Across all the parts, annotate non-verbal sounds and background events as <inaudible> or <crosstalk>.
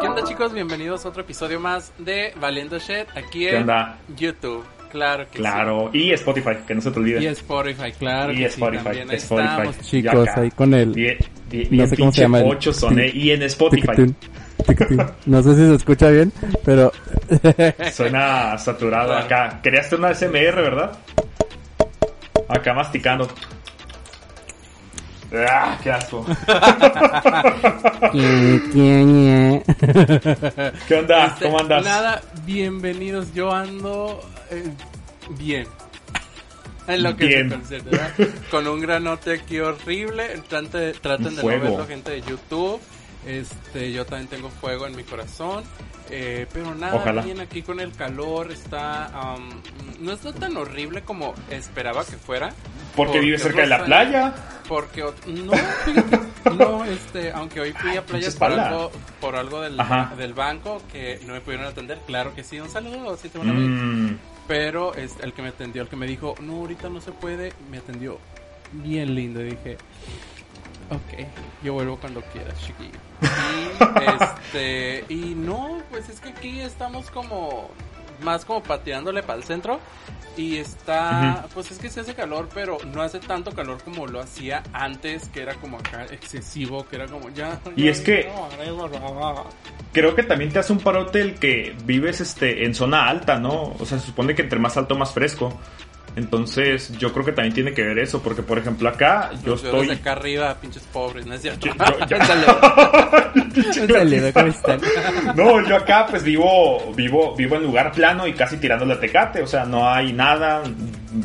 ¿Qué onda chicos? Bienvenidos a otro episodio más de Valiendo Shit aquí ¿Qué en onda? YouTube. Claro que Claro, y Spotify, que no se te olvide. sí. Y Spotify, claro Y que Spotify, sí, Spotify. estamos, chicos, ahí con el... Bien, bien, No sé cómo se llama el- pocho soné. Y en Spotify. No sé si se escucha bien, pero... <laughs> Suena saturado acá. Querías hacer una SMR, ¿verdad? Acá masticando. ¡Ah, qué asco! ¿Qué onda? Este, ¿Cómo andas? Nada, bienvenidos. Yo ando eh, bien. En lo que Bien. se concierne, ¿verdad? Con un granote aquí horrible. Trate- traten de no verlo, gente de YouTube. Este, yo también tengo fuego en mi corazón. Eh, pero nada, Ojalá. bien aquí con el calor. Está. am, no está tan horrible como esperaba que fuera. Porque vive cerca de la playa. Porque no, <laughs> no, este, aunque hoy fui a pinche por algo, por algo del, del banco que no me pudieron atender, claro que sí, un saludo, sí te van a. Mm, Pero este, el que me atendió, el que me dijo, no, ahorita no se puede, me atendió bien lindo y dije, ok, yo vuelvo cuando quieras, chiquillo. Y, este, y no, pues es que aquí estamos como, más como pateándole para el centro. Y está, pues es que se hace calor, pero no hace tanto calor como lo hacía antes, que era como acá excesivo, que era como ya. Y ya, es que- no, creo que también te hace un parote el que vives este en zona alta, ¿no? O sea, se supone que entre más alto más fresco. Entonces, yo creo que también tiene que ver eso, porque por ejemplo acá yo Yo estoy acá arriba, pinches pobres, ¿no es cierto? Yo- yo- yo- Un saludo, ¿cómo están? No, yo acá pues vivo, vivo, vivo en lugar plano y casi tirando la tecate, o sea, no hay nada,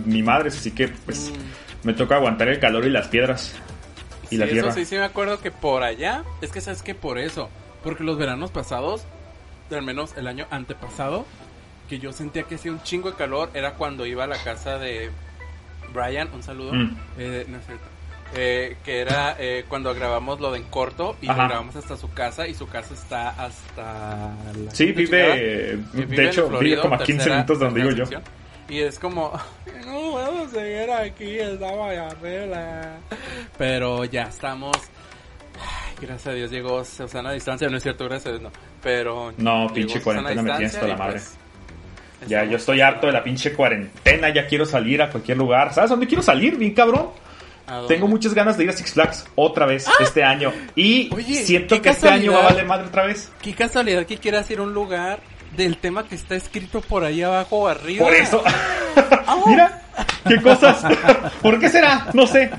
ni madres, así que pues me toca aguantar el calor y las piedras y Sí, la eso tierra. sí, sí me acuerdo que por allá, es que sabes que por eso, porque los veranos pasados, al menos el año antepasado, que yo sentía que hacía un chingo de calor, era cuando iba a la casa de Brian, un saludo, Mm. eh, no es cierto, eh, que era eh, cuando grabamos lo de en corto y lo grabamos hasta su casa y su casa está hasta... la Sí, vive, de vive en hecho, Florida, vive como a 15 tercera- minutos de donde vivo yo. Y es como, <laughs> no puedo seguir aquí, estaba allá arriba. Pero ya estamos. Gracias a Dios llegó Susana a distancia, no es cierto, gracias a Dios no. Pero. No, pinche cuarentena me tienes hasta la madre. pues, Ya, yo estoy harto de la pinche cuarentena, ya quiero salir a cualquier lugar. ¿Sabes dónde quiero salir, bien cabrón? Tengo muchas ganas de ir a Six Flags otra vez este año. Y Oye, siento que este año va a valer madre otra vez. Qué casualidad que quieras ir a un lugar del tema que está escrito por ahí abajo o arriba. Por eso. <laughs> Mira, qué cosas. <laughs> ¿Por qué será? No sé.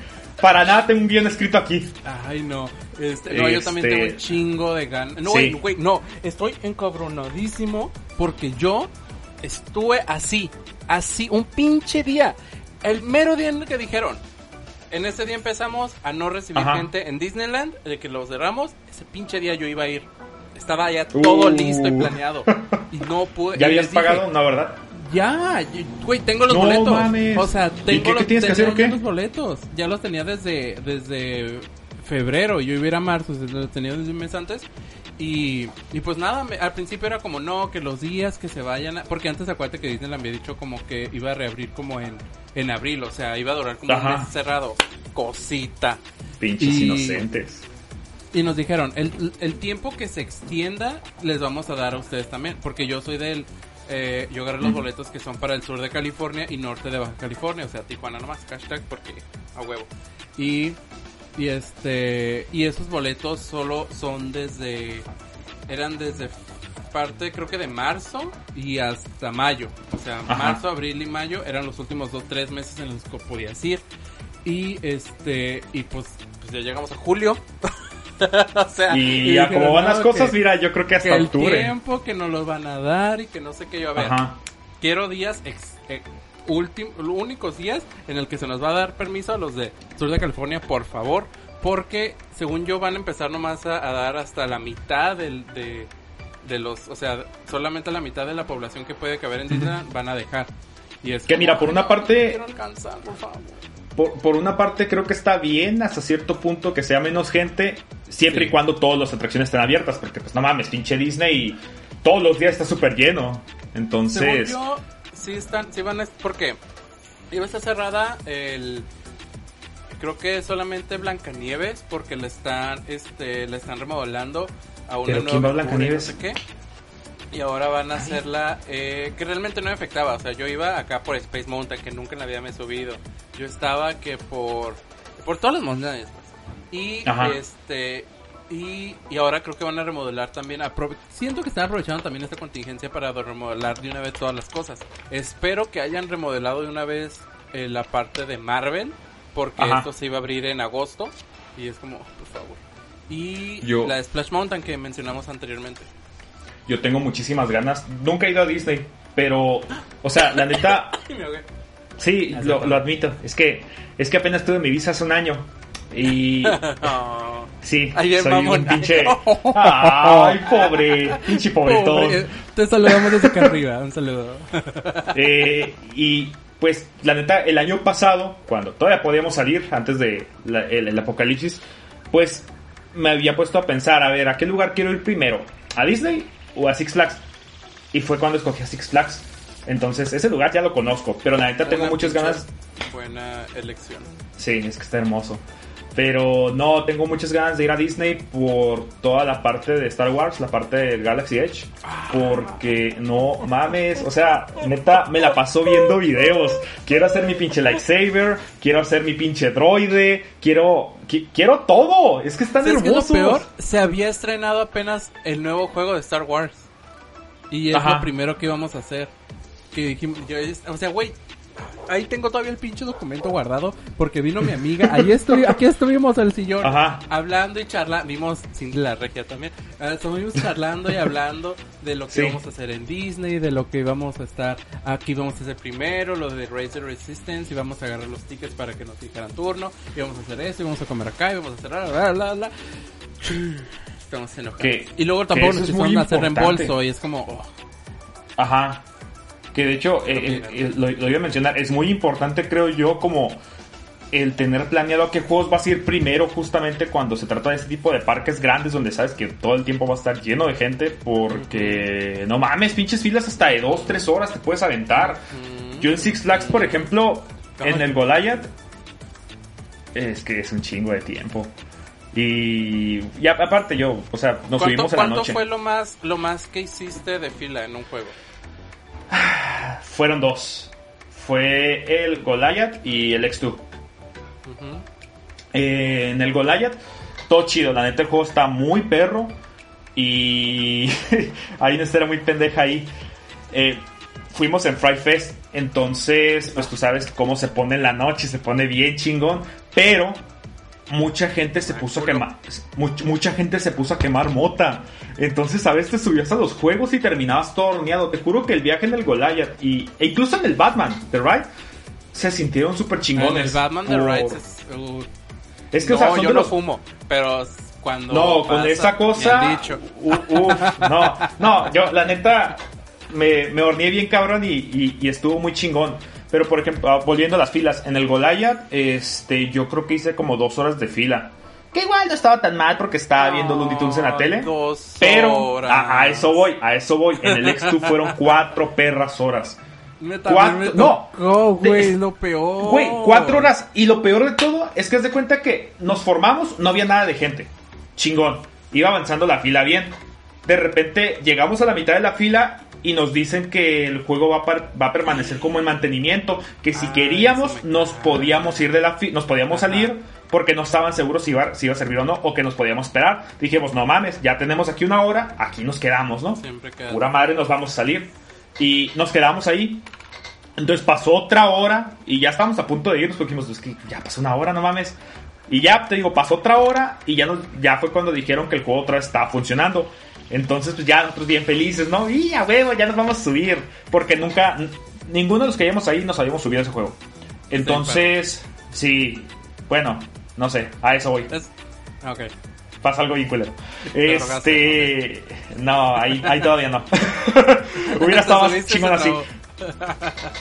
Para nada tengo un guion escrito aquí. Ay, no. Este, no, yo también Este- tengo un chingo de ganas. No, Sí. güey, no. Estoy encabronadísimo porque yo estuve así, así, un pinche día. El mero día en el que dijeron. En ese día empezamos a no recibir Ajá. gente en Disneyland, de que los cerramos. Ese pinche día yo iba a ir. Estaba ya todo Uh. listo y planeado. Y no pude. ¿Ya habías dije, pagado? No, ¿verdad? ya, güey, tengo los No boletos. mames. O sea, ¿Y tengo qué- los, qué tienes que hacer, tenía o qué? ya los boletos. Ya los tenía desde desde febrero. Yo iba a ir a marzo, los tenía desde un mes antes. Y, y pues nada, me- al principio era como no, que los días que se vayan. a- porque antes acuérdate que Disney le había dicho como que iba a reabrir como en, en abril. O sea, iba a durar como Ajá. un mes cerrado. Cosita. Pinches Y- inocentes. Y nos dijeron, el, el tiempo que se extienda les vamos a dar a ustedes también, porque yo soy del... eh, yo agarré los boletos que son para el sur de California y norte de Baja California, o sea, Tijuana nomás, hashtag porque a huevo. Y, y este, y esos boletos solo son desde, eran desde parte creo que de marzo y hasta mayo, o sea, Ajá. marzo, abril y mayo eran los últimos dos, tres meses en los que podías ir. Y este, y pues, pues ya llegamos a julio. <laughs> o sea, Y ya como van no, las cosas, que- mira, yo creo que que hasta el octubre. tiempo que nos lo van a dar y que no sé qué yo a ver. Ajá. Quiero días ex- eh, últim- únicos días en el que se nos va a dar permiso a los de Sur de California, por favor, Porque, según yo, van a empezar nomás a, a dar hasta la mitad del, de, de los... O sea, solamente la mitad de la población que puede caber en Disneyland van a dejar. Y es Que como, mira, por "Ay, una parte- quiero alcanzar, por favor". Por, por una parte creo que está bien hasta cierto punto que sea menos gente, siempre Sí. y cuando todas las atracciones estén abiertas, porque pues no mames, pinche Disney todos los días está súper lleno. Según Entonces, yo, sí están, sí van a, porque iba a estar cerrada el, creo que solamente Blancanieves, porque la están, este, la están remodelando a una ¿Pero nueva quién va Blancanieves? No sé qué. Y ahora van a hacerla, eh, que realmente no me afectaba, o sea, yo iba acá por Space Mountain, que nunca en la vida me he subido. Yo estaba que por, por todas las montañas, pues. Y Ajá. este, y, y ahora creo que van a remodelar también. aprove- Siento que están aprovechando también esta contingencia para remodelar de una vez todas las cosas. Espero que hayan remodelado de una vez eh, la parte de Marvel, porque Ajá. esto se iba a abrir en agosto. Y es como, por favor. Y Yo- la de Splash Mountain que mencionamos anteriormente. yo tengo muchísimas ganas. Nunca he ido a Disney, pero, o sea, la neta, <laughs> sí, lo, lo admito. Es que, es que apenas tuve mi visa hace un año. Y <laughs> Oh. sí, bien soy mamón. un pinche. <laughs> Ay, pobre, pinche pobretón. Pobre, Te saludamos desde acá arriba. Un saludo. <laughs> Eh, y pues la neta, el año pasado, cuando todavía podíamos salir antes de la- el, el apocalipsis, pues me había puesto a pensar, a ver, ¿a qué lugar quiero ir primero? ¿A Disney o a Six Flags? Y fue cuando escogí a Six Flags. Entonces, ese lugar ya lo conozco, pero la neta tengo muchas ganas. Buena elección. Sí, es que está hermoso. Pero no, tengo muchas ganas de ir a Disney por toda la parte de Star Wars, la parte del Galaxy Edge. Porque no mames, o sea, neta, me la paso viendo videos. Quiero hacer mi pinche lightsaber, quiero hacer mi pinche droide, quiero, qui- quiero todo. Es que están ¿Sabes qué es lo hermosos. peor? Se había estrenado apenas el nuevo juego de Star Wars. Y es Ajá. lo primero que íbamos a hacer. Que dijimos, yo es- o sea, güey, ahí tengo todavía el pinche documento guardado porque vino mi amiga. Ahí <laughs> estoy, aquí estuvimos al sillón Ajá. hablando y charlando. Vimos sin la regia también. Ah, Estuvimos charlando y hablando de lo que Sí. íbamos a hacer en Disney, de lo que íbamos a estar aquí vamos a hacer primero, lo de Razer Resistance, y vamos a agarrar los tickets para que nos dijeran turno, y vamos a hacer esto, y vamos a comer acá, y vamos a hacer bla bla bla bla. Estamos enojados. Que- y luego que tampoco eso nos empezaron a hacer reembolso y es como oh, Ajá. Que de hecho, eh, eh, eh, lo, lo iba a mencionar, es muy importante, creo yo, como el tener planeado a qué juegos vas a ir primero, justamente cuando se trata de este tipo de parques grandes, donde sabes que todo el tiempo va a estar lleno de gente, porque no mames, pinches filas hasta de 2, 3 horas te puedes aventar. mm, Yo en Six Flags, por ejemplo, en el Goliath, es que es un chingo de tiempo. Y, y a- aparte yo, o sea, nos ¿Cuánto, subimos en la cuánto noche. fue lo más lo más que hiciste de fila en un juego? <sighs> Fueron dos. Fue el Goliath y el X2. Ujú. Eh, en el Goliath, todo chido. La neta, el juego está muy perro. Y <laughs> hay una historia muy pendeja ahí. Eh, fuimos en Fry Fest. Entonces, pues tú sabes cómo se pone en la noche. Se pone bien chingón. Pero mucha gente se puso a quemar. much- mucha gente se puso a quemar mota. Entonces, a veces te subías a los juegos y terminabas todo horneado. Te juro que el viaje en el Goliath y, e incluso en el Batman, The Ride, se sintieron súper En chingones. el Batman The Rides es, uh, Es que, no, o sea, son yo de no fumo, pero cuando No, con pasa, esa me cosa. han dicho. no, no, yo la neta me, me horneé bien cabrón y, y- y estuvo muy chingón. Pero por ejemplo, ah, volviendo a las filas, en el Goliath, este, yo creo que hice como dos horas de fila. Que igual no estaba tan mal porque estaba viendo Looney Tunes en la tele. Dos Pero horas. a, a eso voy, a eso voy. En el X2 fueron cuatro perras horas. Neta, Cuatro- me no. güey, lo peor. Güey, cuatro horas. Y lo peor de todo es que haz de cuenta que nos formamos, no había nada de gente. Chingón. Iba avanzando la fila bien. De repente llegamos a la mitad de la fila y nos dicen que el juego va a, va a permanecer como en mantenimiento. Que si Ah, queríamos, nos podíamos ir de la fila, nos podíamos Ajá. salir porque no estaban seguros si iba, si iba a servir o no, o que nos podíamos esperar. Dijimos, no mames, ya tenemos aquí una hora, aquí nos quedamos, ¿no? Siempre queda. Pura madre, nos vamos a salir. Y nos quedamos ahí. Entonces pasó otra hora y ya estábamos a punto de irnos porque dijimos, es que ya pasó una hora, no mames. Y ya, te digo, pasó otra hora y ya, nos, ya fue cuando dijeron que el juego otra vez estaba funcionando. Entonces, pues ya nosotros bien felices, ¿no? Y a huevo, ya nos vamos a subir. Porque nunca, ninguno de los que íbamos ahí nos habíamos subido a ese juego. Entonces, sí, bueno, No sé, a eso voy. Es... Ok. Pasa algo bien culero. Te Este. No, ahí, ahí todavía no. <laughs> Hubiera estado más chingón así.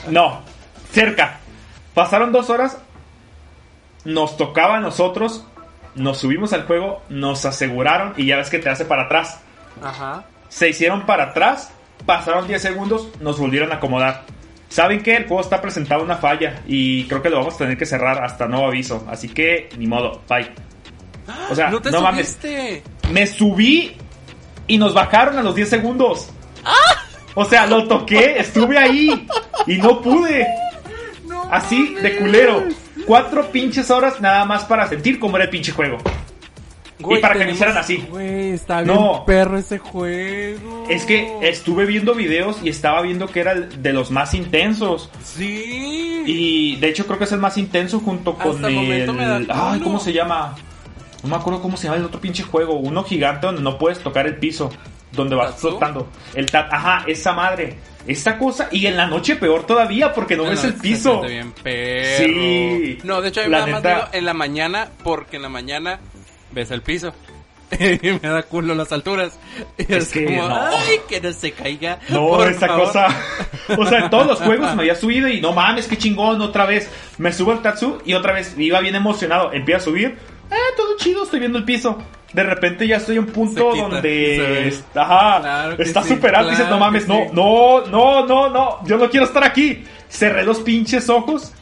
No, cerca. Pasaron dos horas. Nos tocaba a nosotros. Nos subimos al juego. Nos aseguraron. Y ya ves que te hace para atrás. Ajá. Se hicieron para atrás. Pasaron 10 segundos. Nos volvieron a acomodar. ¿Saben qué? El juego está presentado una falla. Y creo que lo vamos a tener que cerrar hasta nuevo aviso. Así que, ni modo. Bye. O sea, no te no mames. Me subí y nos bajaron a los 10 segundos. O sea, lo toqué, estuve ahí y no pude. No Así de culero. Cuatro pinches horas nada más para sentir cómo era el pinche juego. Güey, Y para que me hicieran así. Güey, está bien No. perro ese juego. Es que estuve viendo videos y estaba viendo que era de los más intensos. Sí. Y de hecho creo que es el más intenso junto con Hasta el me da. Ay, ¿cómo se llama? No me acuerdo cómo se llama el otro pinche juego. Uno gigante donde no puedes tocar el piso. Donde vas ¿Tatsu? flotando. El tat... Ajá, esa madre. Esa cosa. Y en la noche peor todavía porque no, No, ves no, el piso. siente bien perro. Sí. No, de hecho, a mí La me da más neta- miedo en la mañana porque en la mañana ves el piso. <laughs> y me da culo las alturas. Y Es es, que como, no. ay, que no se caiga. No, por esa favor". cosa. O sea, en todos los juegos me había <laughs> subido y no mames, qué chingón, otra vez. Me subo al Tatsu y otra vez iba bien emocionado. Empiezo a subir. Ah, todo chido, estoy viendo el piso. De repente ya estoy en un punto quita, donde está, ajá, Claro está sí, super alto y dices, claro no mames, que no, sí. no, no, no, no, yo no quiero estar aquí. Cerré los pinches ojos.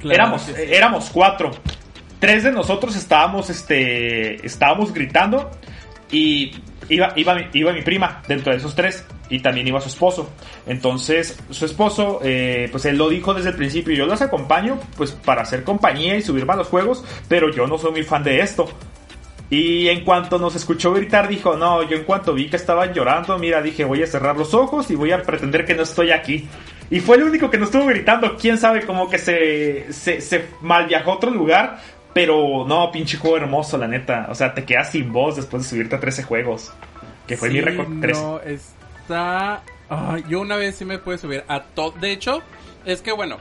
Claro éramos, sí. éramos cuatro. Tres de nosotros estábamos, este, estábamos gritando y iba, iba, iba mi prima dentro de esos tres y también iba su esposo. Entonces, su esposo, eh, pues él lo dijo desde el principio, yo los acompaño pues para hacer compañía y subirme a los juegos, pero yo no soy muy fan de esto. Y en cuanto nos escuchó gritar, dijo, no, yo en cuanto vi que estaban llorando, mira, dije, voy a cerrar los ojos y voy a pretender que no estoy aquí. Y fue el único que no estuvo gritando, quién sabe, como que se, se, se mal viajó a otro lugar. Pero no, pinche juego hermoso, la neta. O sea, te quedas sin voz después de subirte a 13 juegos. Que fue mi récord 13. No, está. Ay, yo una vez sí me pude subir a todo. De hecho, es que bueno,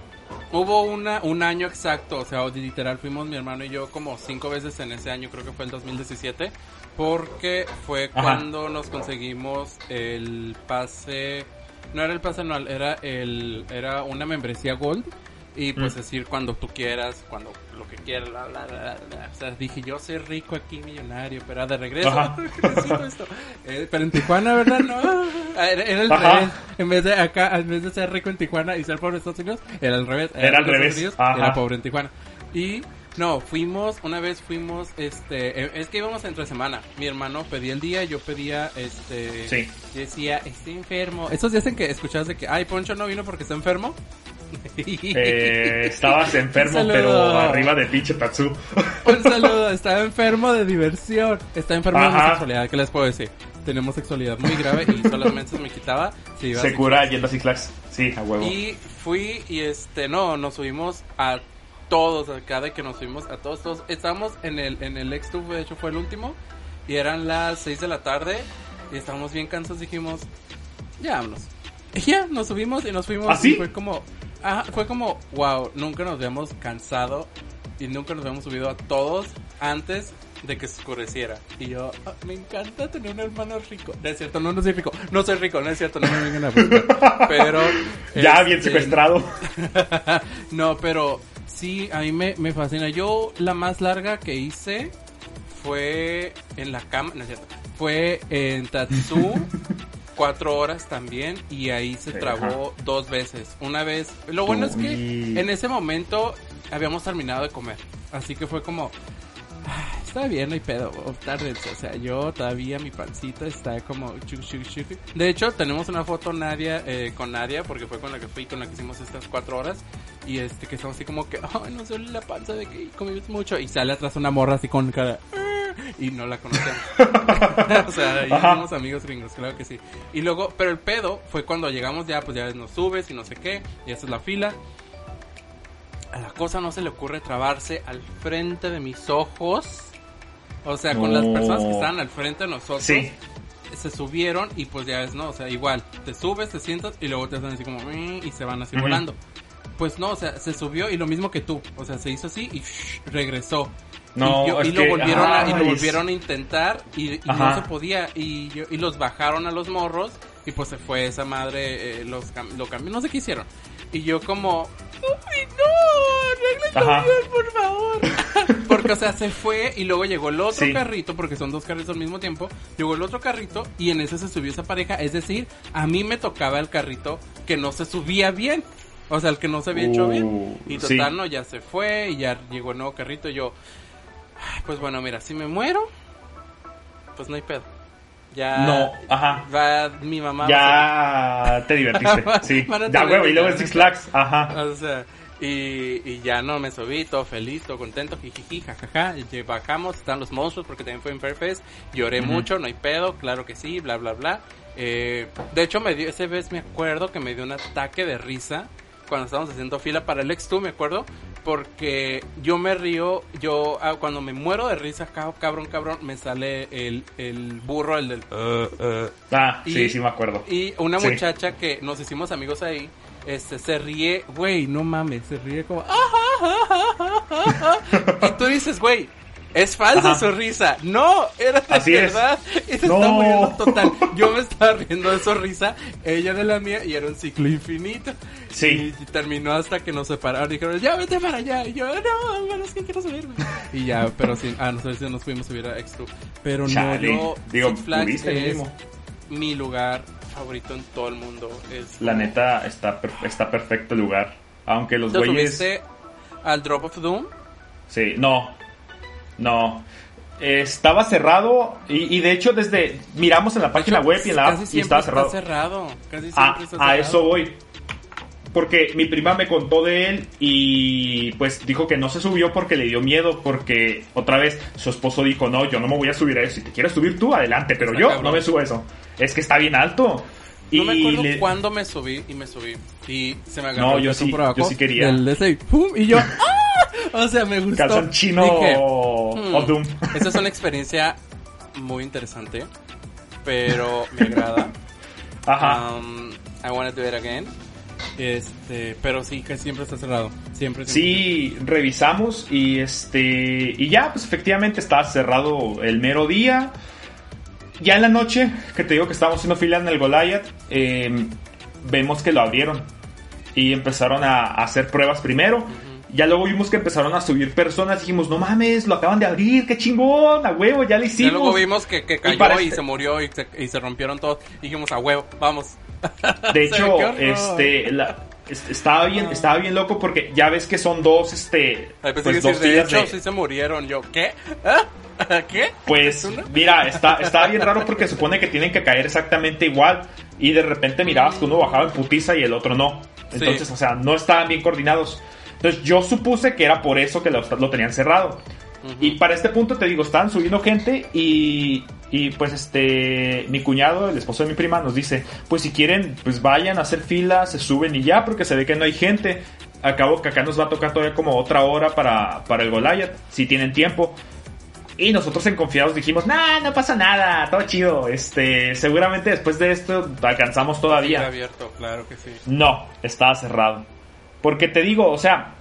hubo una, un año exacto. O sea, literal, fuimos mi hermano y yo como cinco veces en ese año, creo que fue el 2017. Porque fue Ajá. cuando nos conseguimos el pase. No era el pase anual, era, el, era una membresía Gold. Y pues Mm. decir cuando tú quieras, cuando lo que quieras, bla, bla, bla, bla. O sea, dije, yo soy rico aquí, millonario, pero de regreso. Ajá. ¿qué <laughs> necesito esto? Eh, pero en Tijuana, ¿verdad? No. Ah, Era, era el Ajá. revés. En vez de acá, en vez de ser rico en Tijuana y ser pobre en Estados Unidos, era al revés. Era al revés. Unidos. Era pobre en Tijuana. Y no, fuimos, una vez fuimos, este, eh, es que íbamos entre semana. Mi hermano pedía el día, yo pedía, este, Sí. decía, estoy enfermo. Esos días en que escuchabas de que, ay, Poncho no vino porque está enfermo. Eh, estabas enfermo, pero arriba de pinche Tatsu. Un saludo, estaba enfermo de diversión. Estaba enfermo de homosexualidad, ¿qué les puedo decir? Tenemos sexualidad muy grave y solamente se me quitaba si iba Se cura yendo a Six Flags. Sí, a huevo. Y fui y este, no, nos subimos a todos, a cada que nos subimos a todos, todos. Estábamos en el, en el ex de hecho fue el último, y eran las 6 de la tarde, y estábamos bien cansados, dijimos, ya vámonos. Y ya, nos subimos y nos fuimos. ¿Ah, sí? y fue como, ajá, fue como, wow, nunca nos habíamos cansado y nunca nos habíamos subido a todos antes de que se oscureciera. Y yo, "Ah, me encanta tener un hermano rico. No es cierto, no, no soy rico. No soy rico, no es cierto, no me vengan a buscar. Pero. ya este, bien secuestrado. <laughs> no, pero sí, a mí me, me fascina. Yo la más larga que hice fue en la cama, no es cierto, fue en Tatsu, <laughs> cuatro horas también, y ahí se Ajá. trabó dos veces. Una vez, lo bueno es que en ese momento habíamos terminado de comer, así que fue como... "Ah, Está bien, no hay pedo, tárdense. O sea, yo todavía mi pancita está como chuc, chuc, chuc. De hecho, tenemos una foto Nadia, eh, con Nadia, porque fue con la que fui, con la que hicimos estas cuatro horas. Y este, que estamos así como que, ay, no duele la panza de que comimos mucho. Y sale atrás una morra así con cara, "Ah", y no la conocemos. <laughs> <laughs> o sea, Ajá. somos amigos gringos, claro que sí. Y luego, pero el pedo fue cuando llegamos ya, pues ya nos subes y no sé qué, y esta es la fila. A la cosa no se le ocurre trabarse al frente de mis ojos. O sea, con las No. personas que estaban al frente de nosotros. Sí. Se subieron y pues ya es, no, o sea, igual, te subes, te sientas y luego te hacen así como, "Mm", y se van así Ujú. volando. Pues no, o sea, se subió y lo mismo que tú, o sea, se hizo así y shh, regresó. No, y, yo- y lo que- volvieron a, y lo volvieron a intentar y, y no se podía y, yo- y los bajaron a los morros y pues se fue esa madre eh, los lo cambió no sé qué hicieron. Y yo como "Ay, no bien por favor <laughs> porque o sea se fue y luego llegó el otro Sí. carrito porque son dos carritos al mismo tiempo llegó el otro carrito y en ese se subió esa pareja. Es decir a mí me tocaba el carrito que no se subía bien o sea el que no se había hecho Uh, bien y sí. total no ya se fue y ya llegó el nuevo carrito. Y yo "Ay, pues bueno mira si me muero pues no hay pedo ya No, ajá. va mi mamá <laughs> <laughs> a Ya te divertiste, sí. Ya, huevo, y luego en. Six Flags, ajá. o sea y, y ya no me subí todo feliz todo contento jijiji jajaja y bajamos están los monstruos porque también fue en Fairfest lloré mucho no hay pedo claro que sí bla bla bla Eh, de hecho me dio ese vez me acuerdo que me dio un ataque de risa cuando estábamos haciendo fila para el ex tú me acuerdo porque yo me río yo ah, cuando me muero de risa cab- cabrón cabrón me sale el, el burro el del "Uh, uh". Ah, Y- sí, sí me acuerdo. Y una Sí. muchacha que nos hicimos amigos ahí, este, se ríe, güey, no mames, se ríe como, "Ah, y tú dices, güey, es falsa Ajá. su risa. No, era de Así es. verdad. <laughs> Y se No. está muriendo total. Yo me estaba riendo de su risa, ella de la mía, y era un ciclo infinito. Sí. Y, y terminó hasta que nos separaron. Dijeron, ya vete para allá. Y yo, no, bueno, es que quiero subirme. Y ya, pero sí, ah, nosotros sí nos fuimos a subir a X2. Pero Chale. no, Digo, Six Flags es mi lugar favorito en todo el mundo. Es La neta, está, per- está perfecto el lugar. Aunque los ¿Te güeyes... subiste al Drop of Doom? Sí, no. No. Estaba cerrado y, y de hecho desde... Miramos en la página De hecho, web y en la app y estaba está cerrado. cerrado. Casi A, siempre está a cerrado. eso voy. Porque mi prima me contó de él y pues dijo que no se subió porque le dio miedo, porque otra vez su esposo dijo, no, yo no me voy a subir a eso, si te quieres subir tú, adelante, pero Está yo cabrón. no me subo a eso. Es que está bien alto. Y No me acuerdo le- cuándo me subí y me subí. Y se me agarró No, el yo sí- por abajo yo sí quería. ese y ¡pum! Y yo, ¡ah! <laughs> <laughs> O sea, me gustó. Calzón chino Dije, o, hmm, o Doom. <laughs> Esa es una experiencia muy interesante, pero me agrada. <laughs> Ajá. Um, I wanna do it again. Este, pero sí, que siempre está cerrado. Siempre. siempre. Sí, revisamos y este y ya, pues efectivamente estaba cerrado el mero día. Ya en la noche, que te digo que estábamos haciendo fila en el Goliath, eh, vemos que lo abrieron y empezaron a, a hacer pruebas primero. Ya luego vimos que empezaron a subir personas. Dijimos, no mames, lo acaban de abrir, qué chingón, a huevo, ya lo Ya hicimos. luego vimos que, que cayó y, para este- se murió y se, y se rompieron todos. Dijimos, a huevo, vamos. De <laughs> hecho, este, la- estaba bien, estaba bien loco porque ya ves que son dos, este, Ay, pues dos de hecho, de- sí se murieron. Yo, ¿qué? ¿Ah? <laughs> ¿Qué? Pues mira, está, <laughs> está bien raro porque supone que tienen que caer exactamente igual y de repente mirabas que uno bajaba en putiza y el otro no. Entonces, Sí. o sea, no estaban bien coordinados. Entonces yo supuse que era por eso que lo, lo tenían cerrado. Y para este punto te digo, estaban subiendo gente y, y pues este, mi cuñado, el esposo de mi prima, nos dice, pues si quieren, pues vayan a hacer fila, se suben y ya, porque se ve que no hay gente. Acabo que acá nos va a tocar todavía como otra hora para, para el Goliath, si tienen tiempo. Y nosotros en confiados dijimos, nah, no pasa nada, todo chido. Este, seguramente después de esto alcanzamos Está todavía. abierto, claro que sí. No, estaba cerrado. Porque te digo, o sea,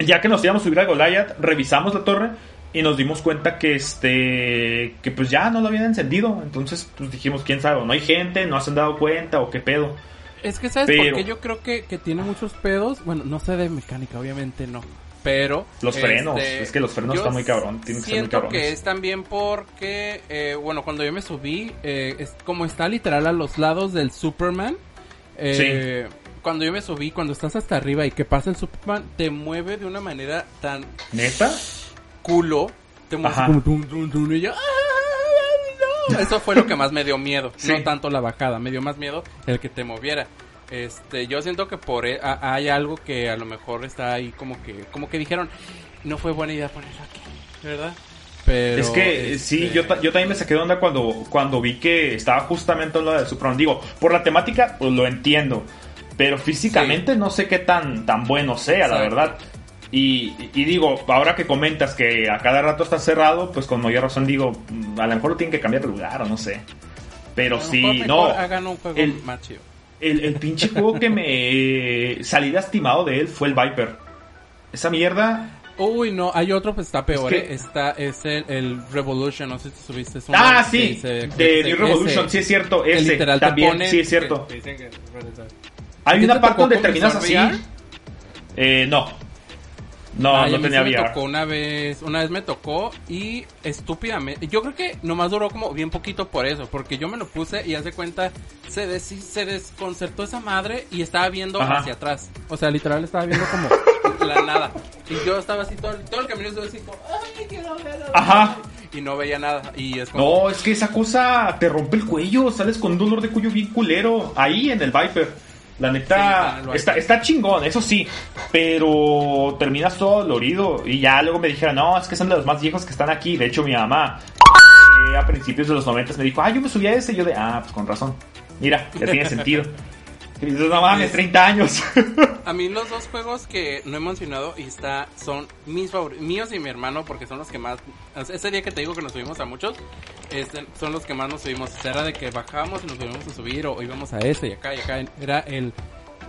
ya que nos íbamos a subir al Goliath, revisamos la torre y nos dimos cuenta que este, que pues ya no lo habían encendido. Entonces, pues dijimos, quién sabe, no hay gente, no se han dado cuenta o qué pedo. Es que, ¿sabes Pero- por qué yo creo que, que tiene muchos pedos? Bueno, no sé de mecánica, obviamente no. Pero. Los frenos, este, es que los frenos están muy cabrón, tienen que ser muy cabrones. que es también porque, eh, bueno, cuando yo me subí, eh, es como está literal a los lados del Superman. eh, Cuando yo me subí, cuando estás hasta arriba y que pasa el Superman, te mueve de una manera tan ¿Neta? culo. Te mueve como tum, tum, tum, y yo, ¡ah, no! <laughs> Eso fue lo que más me dio miedo. Sí. No tanto la bajada, me dio más miedo el que te moviera. Este, yo siento que por e- a- hay algo que a lo mejor está ahí como que como que dijeron, no fue buena idea ponerlo aquí, ¿verdad? Pero es que este, sí, yo, yo también me saqué de onda cuando, cuando vi que estaba justamente en lo del Superman. Digo, por la temática, pues lo entiendo. Pero físicamente no sé qué tan, tan bueno sea, la verdad. Y, y digo, ahora que comentas que a cada rato está cerrado, pues con mayor razón digo, mm, a lo mejor lo tienen que cambiar de lugar o no sé. Pero a lo sí, mejor no. hagan un juego el- más chido. El, el pinche juego que me <laughs> salí lastimado de él fue el Viper. Esa mierda Uy, no, hay otro pues está peor, Es ¿eh? que- Está, es el, el Revolution, no sé si te subiste. es Ah, que sí, dice- de que New Revolution, ese, sí es cierto, que ese literal te también, sí es cierto. que- que que- Hay ¿A ti una te parte donde terminas así. Eh, no. No, Ay, a no tenía sí me VR. tocó una vez, una vez me tocó y estúpidamente, yo creo que nomás duró como bien poquito por eso, porque yo me lo puse y hace cuenta, se, des- se desconcertó esa madre y estaba viendo Ajá. hacia atrás, o sea, literal estaba viendo como <laughs> la nada, y yo estaba así todo, el- todo el camino estuve así como, ay, quiero ver, Ajá. y no veía nada, y es como, No, es que esa cosa te rompe el cuello, sales con un dolor de cuello bien culero. Ahí en el Viper. La neta, está, está chingón, eso sí. Pero terminas todo dolorido. Y ya luego me dijeron, no, es que son de los más viejos que están aquí. De hecho, mi mamá eh, a principios de los 90 me dijo, ah, yo me subí a ese. Y yo de, ah, pues con razón. Mira, ya tiene sentido. <laughs> Y dices, no mames, 30 años. <laughs> A mí los dos juegos que no he mencionado y está son mis favoritos, míos y mi hermano porque son los que más ese día que te digo que nos subimos a muchos este, son los que más nos subimos, era de que bajábamos y nos íbamos a subir o íbamos a este y acá y acá era el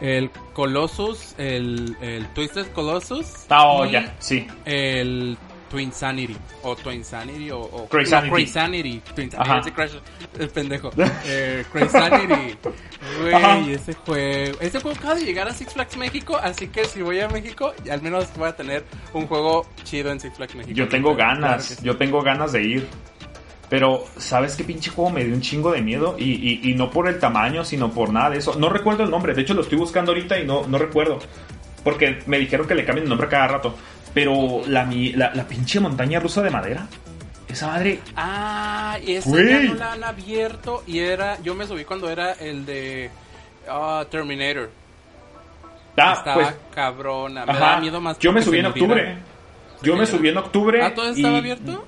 el Colossus, el, el Twisted Colossus Ah, oh, y ya, sí. el Twin Sanity o Twin Sanity o, o Crazy no, Sanity. Sanity, Twin Ajá. Sanity, Crash, el pendejo, <laughs> eh, Crazy Sanity, Ajá. güey, ese juego, ese juego acaba de llegar a Six Flags México, así que si voy a México, al menos voy a tener un juego chido en Six Flags México. Yo tengo ganas, sí. yo tengo ganas de ir. Pero, ¿sabes qué pinche juego me dio un chingo de miedo? Y, y- y no por el tamaño, sino por nada de eso. No recuerdo el nombre, de hecho lo estoy buscando ahorita y no, no recuerdo. Porque me dijeron que le cambien el nombre cada rato. Pero la, mi- la, la pinche montaña rusa de madera. Esa madre. Ah, esa ya no la han abierto y era, yo me subí cuando era el de ah, Terminator. Ah, Estaba pues. cabrona, me Ajá. daba miedo más. Yo me subí en octubre. Yo me subí en octubre. Ah, ¿todo y- estaba abierto?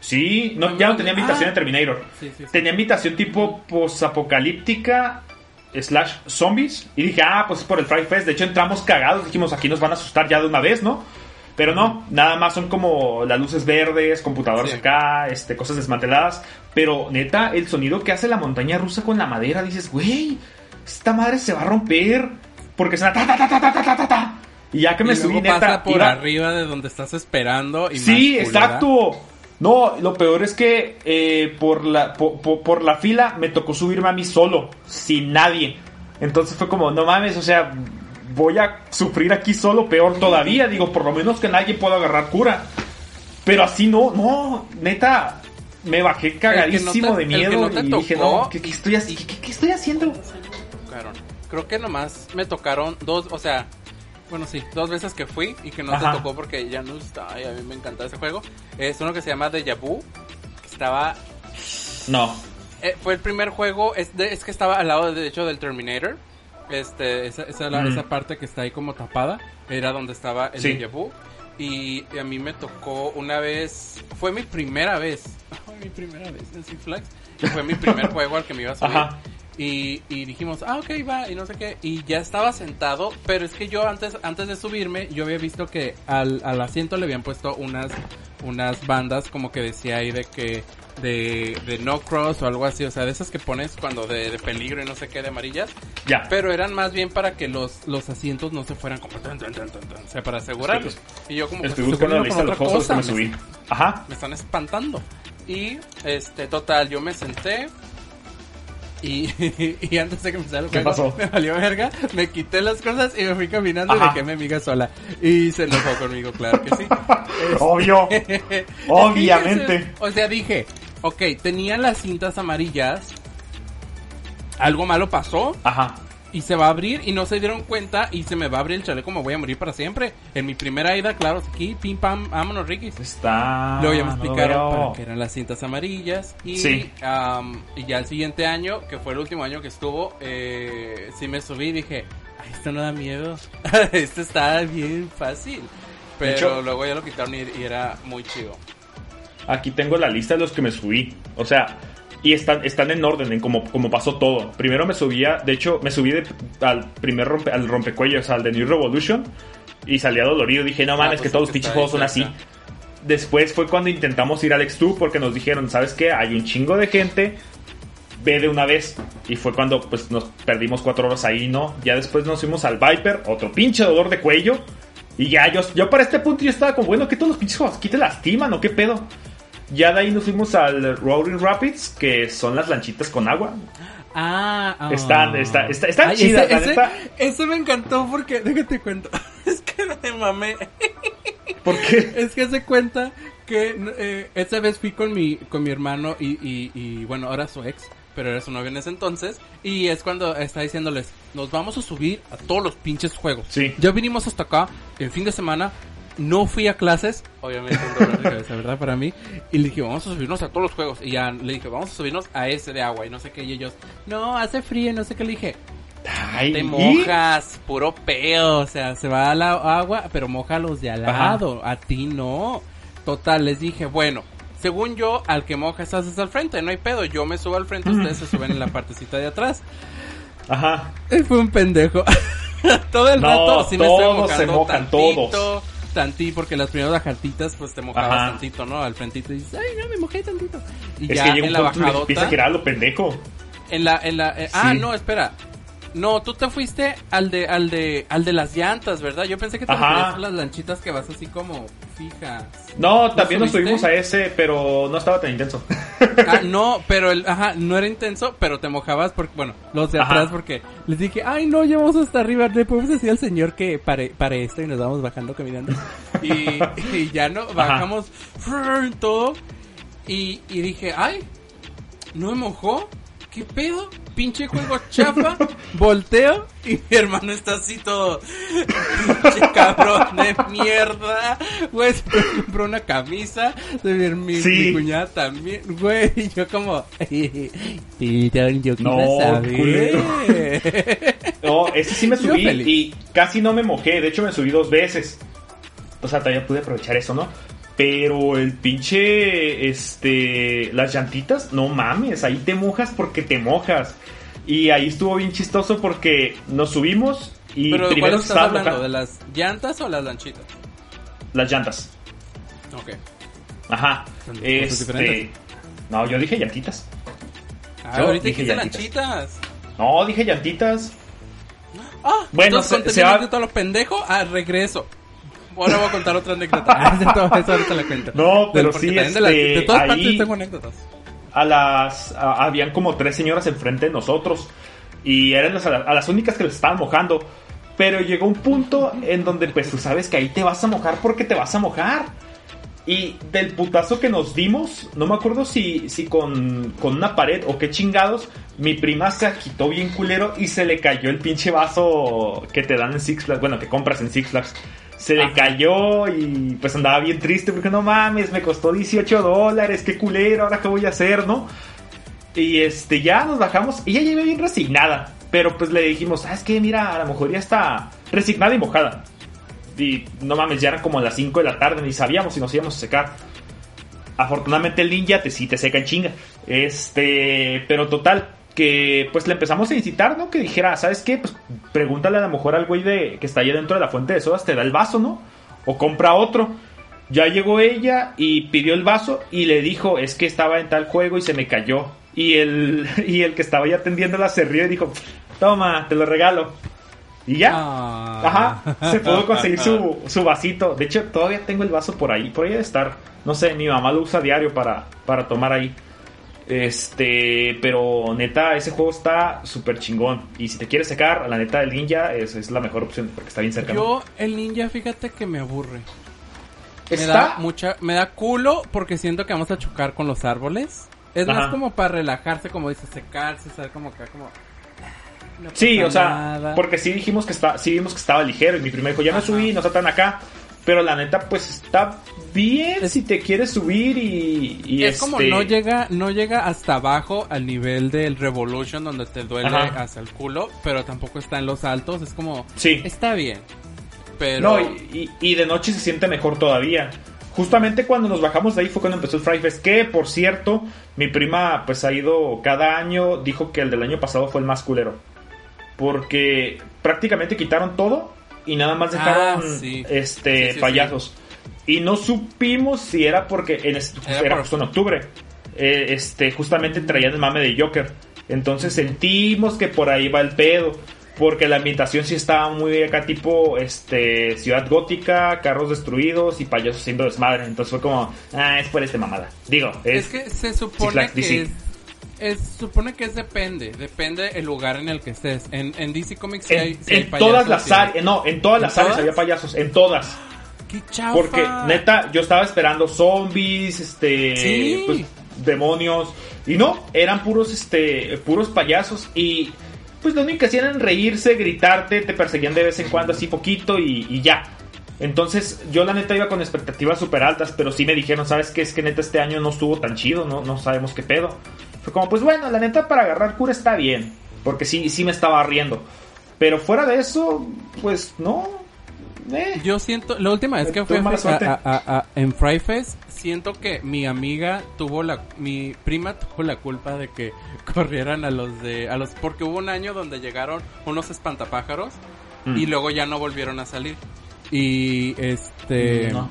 Sí, no, ya no tenía invitación Ah. de Terminator. Sí, sí, sí. Tenía invitación tipo posapocalíptica slash zombies. Y dije, ah, pues es por el Fright Fest. De hecho, entramos cagados. Dijimos, aquí nos van a asustar ya de una vez, ¿no? Pero no, nada más son como las luces verdes, computadoras acá, este, cosas desmanteladas. Pero neta, el sonido que hace la montaña rusa con la madera, dices, güey, esta madre se va a romper. Porque suena ta ta ta ta ta ta ta Y ya que me subí, luego neta. Por arriba de donde estás esperando. Sí, exacto. No, lo peor es que eh, por, la, por, por la fila me tocó subirme a mí solo, sin nadie. Entonces fue como, no mames, o sea, voy a sufrir aquí solo, peor todavía. Digo, por lo menos que nadie pueda agarrar cura. Pero así no, no, neta, me bajé cagadísimo te- de miedo no y dije, tocó- no, ¿qué, qué estoy, haci- qué- qué- estoy haciendo? tocaron. Creo que nomás me tocaron dos, o sea, bueno, sí, dos veces que fui y que no Ajá. te tocó porque ya no está. Ay, a mí me encanta ese juego. Es uno que se llama Deja Vu. que Estaba. No. eh, fue el primer juego. Es, de- es que estaba al lado, de hecho, del Terminator. Este, esa, esa, la- Mm. esa parte que está ahí como tapada. Era donde estaba el Sí. Y a mí me tocó una vez. Fue mi primera vez. <laughs> Ay, mi primera vez en Six Flags. Y fue mi primer <laughs> juego al que me iba a subir. Ajá. Y, y dijimos, ah, ok, va, y no sé qué. Y ya estaba sentado, pero es que yo antes, antes de subirme, yo había visto que al, al asiento le habían puesto unas, unas bandas como que decía ahí de que, de, de no cross o algo así, o sea, de esas que pones cuando de, de peligro y no sé qué, de amarillas. Ya. Pero eran más bien para que los, los asientos no se fueran como tan, tan, tan, tan, tan, o sea, para asegurarlos. Y yo como Estoy pues, buscando la lista de juegos que me subí. Ajá. me están espantando. Y, este, total, yo me senté. Y, <laughs> y antes de que saliera el ¿Qué juego, pasó? me valió verga, me quité las cosas y me fui caminando y Ajá. dejé a mi amiga sola. Y se enojó conmigo, claro que sí. <laughs> Obvio. Este, <laughs> Obviamente. fíjense, O sea, dije, ok, tenía las cintas amarillas. Algo malo pasó Ajá. Y se va a abrir y no se dieron cuenta y se me va a abrir el chaleco, me voy a morir para siempre. En mi primera ida, claro, aquí, pim pam, vámonos, Ricky. Está. Luego ya me explicaron qué eran las cintas amarillas. Y, Sí. am, y ya el siguiente año, que fue el último año que estuvo, eh, sí me subí y dije, Ay, esto no da miedo. <laughs> esto está bien fácil. Pero hecho- luego ya lo quitaron y, y era muy chido. Aquí tengo la lista de los que me subí. O sea, y están, están en orden, en como, como pasó todo. Primero me subía, de hecho, me subí de- al primer rompe, al rompecuellos, al de New Revolution. Y salía dolorido. Dije, no Ah, mames, pues que todos los pinches juegos son así. Después fue cuando intentamos ir al X2 porque nos dijeron, ¿sabes qué? Hay un chingo de gente. Ve de una vez. Y fue cuando pues nos perdimos cuatro horas ahí, ¿no? Ya después nos fuimos al Viper, otro pinche dolor de cuello. Y ya, yo, yo para este punto yo estaba como, bueno, que todos los pinches juegos aquí te lastiman o qué pedo. Ya de ahí nos fuimos al Roaring Rapids, que son las lanchitas con agua. Ah, ah. Están, está, está, están Ay, chidas, ese, me encantó porque, déjate cuento, <laughs> es que me mamé. Porque, Es que se cuenta que eh, esa vez fui con mi, con mi hermano y, y, y, bueno, ahora su ex, pero era su novio en ese entonces. Y es cuando está diciéndoles, nos vamos a subir a todos los pinches juegos. Sí. Ya vinimos hasta acá, el fin de semana, no fui a clases, obviamente un dolor de <laughs> cabeza, ¿verdad? Para mí. Y le dije, vamos a subirnos a todos los juegos. Y ya le dije, vamos a subirnos a ese de agua y no sé qué. Y ellos, no, hace frío, no sé qué. Le dije, ay, te ¿y? mojas, puro peo, o sea, se va a la agua, pero moja a los de al Ajá. lado, a ti no. Total, les dije, bueno, según yo, al que moja estás es al frente, no hay pedo, yo me subo al frente, ustedes se suben en la partecita de atrás. Ajá. Él fue un pendejo. <laughs> Todo el No, rato sí me estoy mojando se mojan, tantito, todos. Tantí, porque las primeras bajantitas, pues te mojabas Ajá. tantito, ¿no? Al frentito y dices, ay, no, me mojé tantito. Y Es ya que llega en un la punto donde empieza a bajadota... girar lo pendejo. En la, en la, eh, ah, no, espera. No, tú te fuiste al de, al de, al de las llantas, ¿verdad? Yo pensé que te a las lanchitas que vas así como fijas. No, también nos subimos a ese, pero no estaba tan intenso. Ah, <laughs> no, pero el, ajá, no era intenso, pero te mojabas porque, bueno, los de Ajá. atrás porque les dije, ay no, llevamos hasta arriba, le podemos decir al señor que pare, pare esto y nos vamos bajando caminando. Y, <laughs> y ya no, bajamos frrr, todo y, y dije, ay, no me mojó, ¿qué pedo? Pinche juego chafa, volteo y mi hermano está así todo, pinche cabrón de mierda, güey, se compró una camisa, de mi, mi, Sí. mi cuñada también, güey, y yo como, <laughs> perdón, yo No, saber. No, ese sí me subí y casi no me mojé. De hecho, me subí dos veces. O sea, todavía pude aprovechar eso, ¿no? Pero el pinche, este, las llantitas, no mames, ahí te mojas porque te mojas. Y ahí estuvo bien chistoso porque nos subimos y Pero ¿de cuál estás hablando? ¿De las llantas o las lanchitas? las llantas. Ok. Ajá. Son Este, no, yo dije llantitas. Ah, Yo ahorita dije llantitas. lanchitas. No, dije llantitas. Ah, Bueno, entonces se- se va- a lo pendejo. Ah, regreso. Ahora voy a contar otra anécdota. <laughs> Eso, eso ahorita la cuento. No, pero Porque sí, de, este, de todas ahí- partes tengo anécdotas. a las a- habían como tres señoras enfrente de nosotros y eran las, a las únicas que les estaban mojando pero llegó un punto en donde pues tú sabes que ahí te vas a mojar porque te vas a mojar y del putazo que nos dimos no me acuerdo si, si con, con una pared o qué chingados mi prima se agitó bien culero y se le cayó el pinche vaso que te dan en Six Flags bueno que compras en Six Flags se le cayó y pues andaba bien triste porque no mames, me costó 18 dólares, qué culero, ahora qué voy a hacer, ¿no? Y este, ya nos bajamos y ella llevé bien resignada. Pero pues le dijimos, ¿sabes qué? Mira, a lo mejor ya está resignada y mojada. Y no mames, ya eran como las 5 de la tarde, ni sabíamos si nos íbamos a secar. Afortunadamente el ninja te sí te seca en chinga. Este, pero total, que pues le empezamos a incitar, ¿no? Que dijera, ¿sabes qué? Pues pregúntale a lo mejor al güey de, que está ahí dentro de la fuente de sodas, te da el vaso, ¿no? O compra otro. Ya llegó ella y pidió el vaso y le dijo, es que estaba en tal juego y se me cayó. Y el, <laughs> y el que estaba ahí atendiéndola se rió y dijo, toma, te lo regalo. Y ya. Ah. Ajá, se pudo conseguir su, <laughs> su vasito. De hecho, todavía tengo el vaso por ahí. Por ahí debe estar. No sé, mi mamá lo usa diario para, para tomar ahí. Este, pero neta, ese juego está súper chingón. Y si te quieres secar, la neta, el ninja es, es la mejor opción porque está bien cerca. Yo, el ninja, fíjate que me aburre. Me está. da mucha, me da culo porque siento que vamos a chocar con los árboles. Es Ajá. más como para relajarse, como dices, secarse, saber como acá, como... no Sí, o sea, nada. porque sí dijimos que está, sí vimos que estaba ligero. Y mi primer dijo, ya me Ajá. subí, no está tan acá. Pero la neta, pues está bien Es- si te quieres subir y. y es como este- no llega, no llega hasta abajo al nivel del Revolution donde te duele Ajá. hasta el culo, pero tampoco está en los altos, es como, Sí. está bien. Pero No, y, y- y de noche se siente mejor todavía. Justamente cuando nos bajamos de ahí fue cuando empezó el Fry Fest, que por cierto, mi prima pues ha ido cada año, dijo que el del año pasado fue el más culero. Porque prácticamente quitaron todo y nada más Ah, dejaron sí. este Sí, sí, payasos. Y no supimos si era porque en Era era por- justo en octubre. Eh, este justamente traían el mame de Joker. Entonces sentimos que por ahí va el pedo. porque la ambientación sí estaba muy acá tipo este ciudad gótica, carros destruidos y payasos haciendo desmadre. Entonces fue como, ah, es por este mamada. Digo, es, Es que se supone que es, es- supone que es depende, depende el lugar en el que estés. En, en DC Comics en, hay, hay en payasos, todas las sí áreas, no, en todas ¿En las áreas había payasos, en todas. ¡Qué chafa! Porque neta, yo estaba esperando zombies, este, Sí. pues, demonios y no, eran puros, este, puros payasos y pues lo único que hacían era reírse, gritarte, te perseguían de vez en cuando así poquito y, y ya. Entonces yo la neta iba con expectativas súper altas, pero sí me dijeron, ¿sabes qué? Es que neta este año no estuvo tan chido, no, no sabemos qué pedo. Fue como, pues bueno, la neta para agarrar cura está bien, porque sí, sí me estaba riendo. Pero fuera de eso, pues no. Eh. Yo siento, la última vez que fui a- en Fry Fest, siento que mi amiga tuvo la, mi prima tuvo la culpa de que <laughs> corrieran a los de, a los, porque hubo un año donde llegaron unos espantapájaros Mm. y luego ya no volvieron a salir. Y este, No.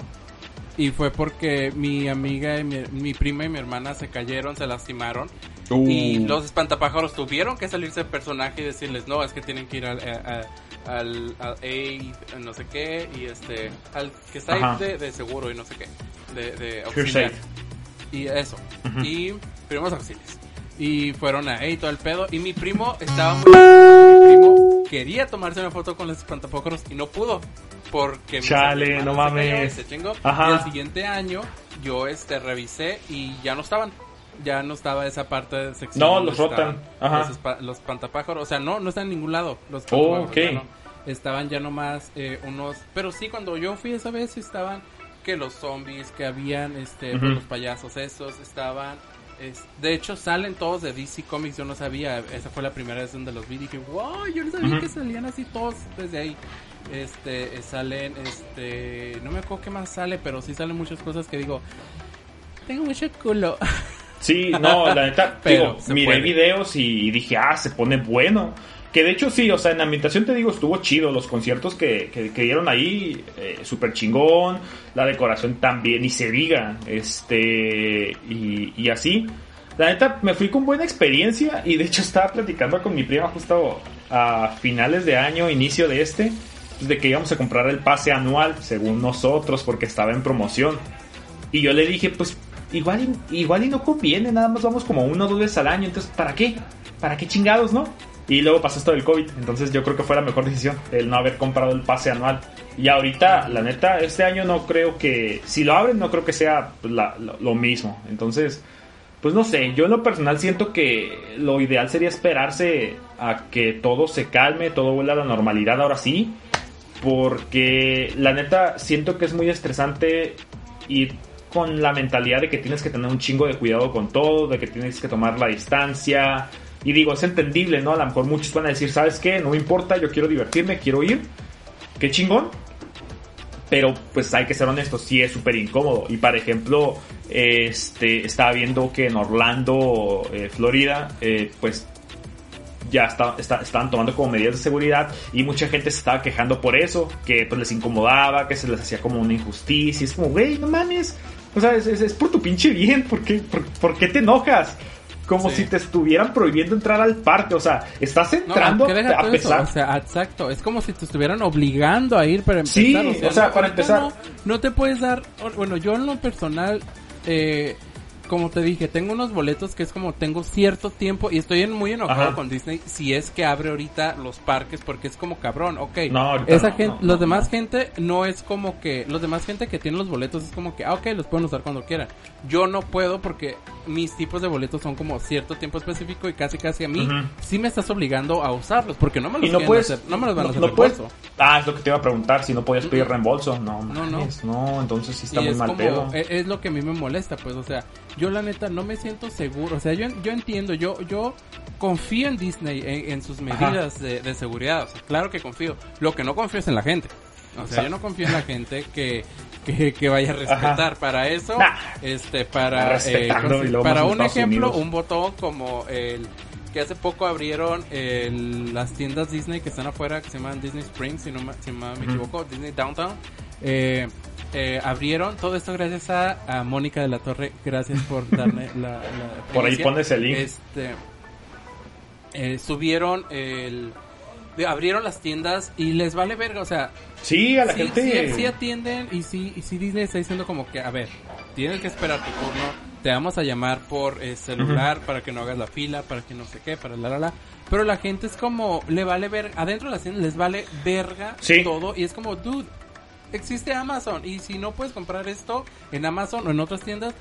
Y fue porque mi amiga y mi, mi prima y mi hermana se cayeron, se lastimaron Uh. y los espantapájaros tuvieron que salirse del personaje y decirles, no, es que tienen que ir al, a- a- al, al aid, no sé qué, y este, al que está de, de seguro y no sé qué, de, de auxiliar. Y eso, Ujú. y primeros auxilios. Y fueron ahí todo el pedo. Y mi primo estaba muy. <laughs> Mi primo quería tomarse una foto con los espantapájaros y no pudo. Porque Chale, no mames. se chingó. Ajá. Y el siguiente año yo este revisé y ya no estaban. Ya no estaba esa parte de sección. No, los rotan. Ajá. Los, los espantapájaros. O sea, no, no están en ningún lado. Los Oh, espantapájaros, ok. ya no. Estaban ya nomás eh, unos. Pero sí, cuando yo fui esa vez estaban que los zombies, que habían este, pues, los payasos esos, estaban. es- de hecho, salen todos de DC Comics. Yo no sabía. Esa fue la primera vez donde los vi. Dije, wow, yo no sabía que salían así todos desde ahí. Este, eh, salen, este, no me acuerdo qué más sale, pero sí salen muchas cosas que digo, tengo mucho culo. <laughs> Sí, no, la neta, <laughs> Pero digo, miré puede. videos y dije, ah, se pone bueno. Que de hecho sí, o sea, en la ambientación te digo, estuvo chido. Los conciertos que, que, que dieron ahí, eh, súper chingón. La decoración también, y se diga. Este, y, y así. La neta, me fui con buena experiencia. Y de hecho estaba platicando con mi prima justo a finales de año, inicio de este. De que íbamos a comprar el pase anual, según nosotros, porque estaba en promoción. Y yo le dije, pues igual igual y no conviene, nada más vamos como uno o dos veces al año, entonces ¿para qué? ¿Para qué chingados, no? Y luego pasó esto del COVID, entonces yo creo que fue la mejor <laughs> decisión, el no haber comprado el pase anual. Y ahorita, la neta, este año no creo que, si lo abren, no creo que sea pues, lo mismo. Entonces, pues no sé, yo en lo personal siento que lo ideal sería esperarse a que todo se calme, todo vuelva a la normalidad ahora sí. Porque la neta siento que es muy estresante ir con la mentalidad de que tienes que tener un chingo de cuidado con todo, de que tienes que tomar la distancia. Y digo, es entendible, ¿no? A lo mejor muchos van a decir, ¿sabes qué? No me importa, yo quiero divertirme, quiero ir. Qué chingón. Pero pues hay que ser honestos, sí es súper incómodo. Y por ejemplo, este, estaba viendo que en Orlando, eh, Florida, eh, pues ya está, está- estaban tomando como medidas de seguridad y mucha gente se estaba quejando por eso, que pues les incomodaba, que se les hacía como una injusticia. Es como, güey, no mames. O sea, es, es- es por tu pinche bien, ¿por qué, por, por qué te enojas? Como Sí. si te estuvieran prohibiendo entrar al parque. O sea, estás No, entrando deja a eso, pesar. O sea, exacto. Es como si te estuvieran obligando a ir para empezar. Sí, o sea, para ahorita empezar. No, no te puedes dar. Bueno, yo en lo personal, eh, como te dije, tengo unos boletos que es como tengo cierto tiempo y estoy en- muy enojado Ajá. con Disney si es que abre ahorita los parques porque es como cabrón, ok. No, Esa no, gente, no, los demás gente no es como que, los demás gente que tiene los boletos es como que, ah, ok, los pueden usar cuando quieran. Yo no puedo porque mis tipos de boletos son como cierto tiempo específico y casi casi a mí Ujú. sí me estás obligando a usarlos porque no me los Y no puedes. hacer, no me los van a hacer no puedes- reembolso. Ah, es lo que te iba a preguntar, si no podías pedir reembolso. No, No, no. mames, no. entonces sí está y muy es mal como, pedo. e- es, lo que a mí me molesta, pues, o sea, yo la neta no me siento seguro, o sea, yo, yo entiendo, yo, yo confío en Disney, en, en sus medidas de, de seguridad, o sea, claro que confío, lo que no confío es en la gente, o sea, yo no confío en la gente que, que, que vaya a respetar, para eso, Nah. este, para, eh, para un Estados ejemplo, Unidos. un botón como el que hace poco abrieron el- las tiendas Disney que están afuera, que se llaman Disney Springs, si no, me- si no me equivoco, Disney Downtown. Eh, eh, abrieron todo esto gracias a, a Mónica de la Torre. Gracias por darme la, la <laughs> Por ahí pones el link. Este, eh, subieron el, abrieron las tiendas y les vale verga, o sea, Sí, a la sí, gente. sí- sí atienden y sí, y sí Disney está diciendo como que, a ver, tienes que esperar tu turno, te vamos a llamar por eh, celular para que no hagas la fila, para que no sé qué, para la la la. Pero la gente es como, le vale verga, adentro de las tiendas les vale verga Sí. todo y es como, dude, existe Amazon y si no puedes comprar esto en Amazon o en otras tiendas,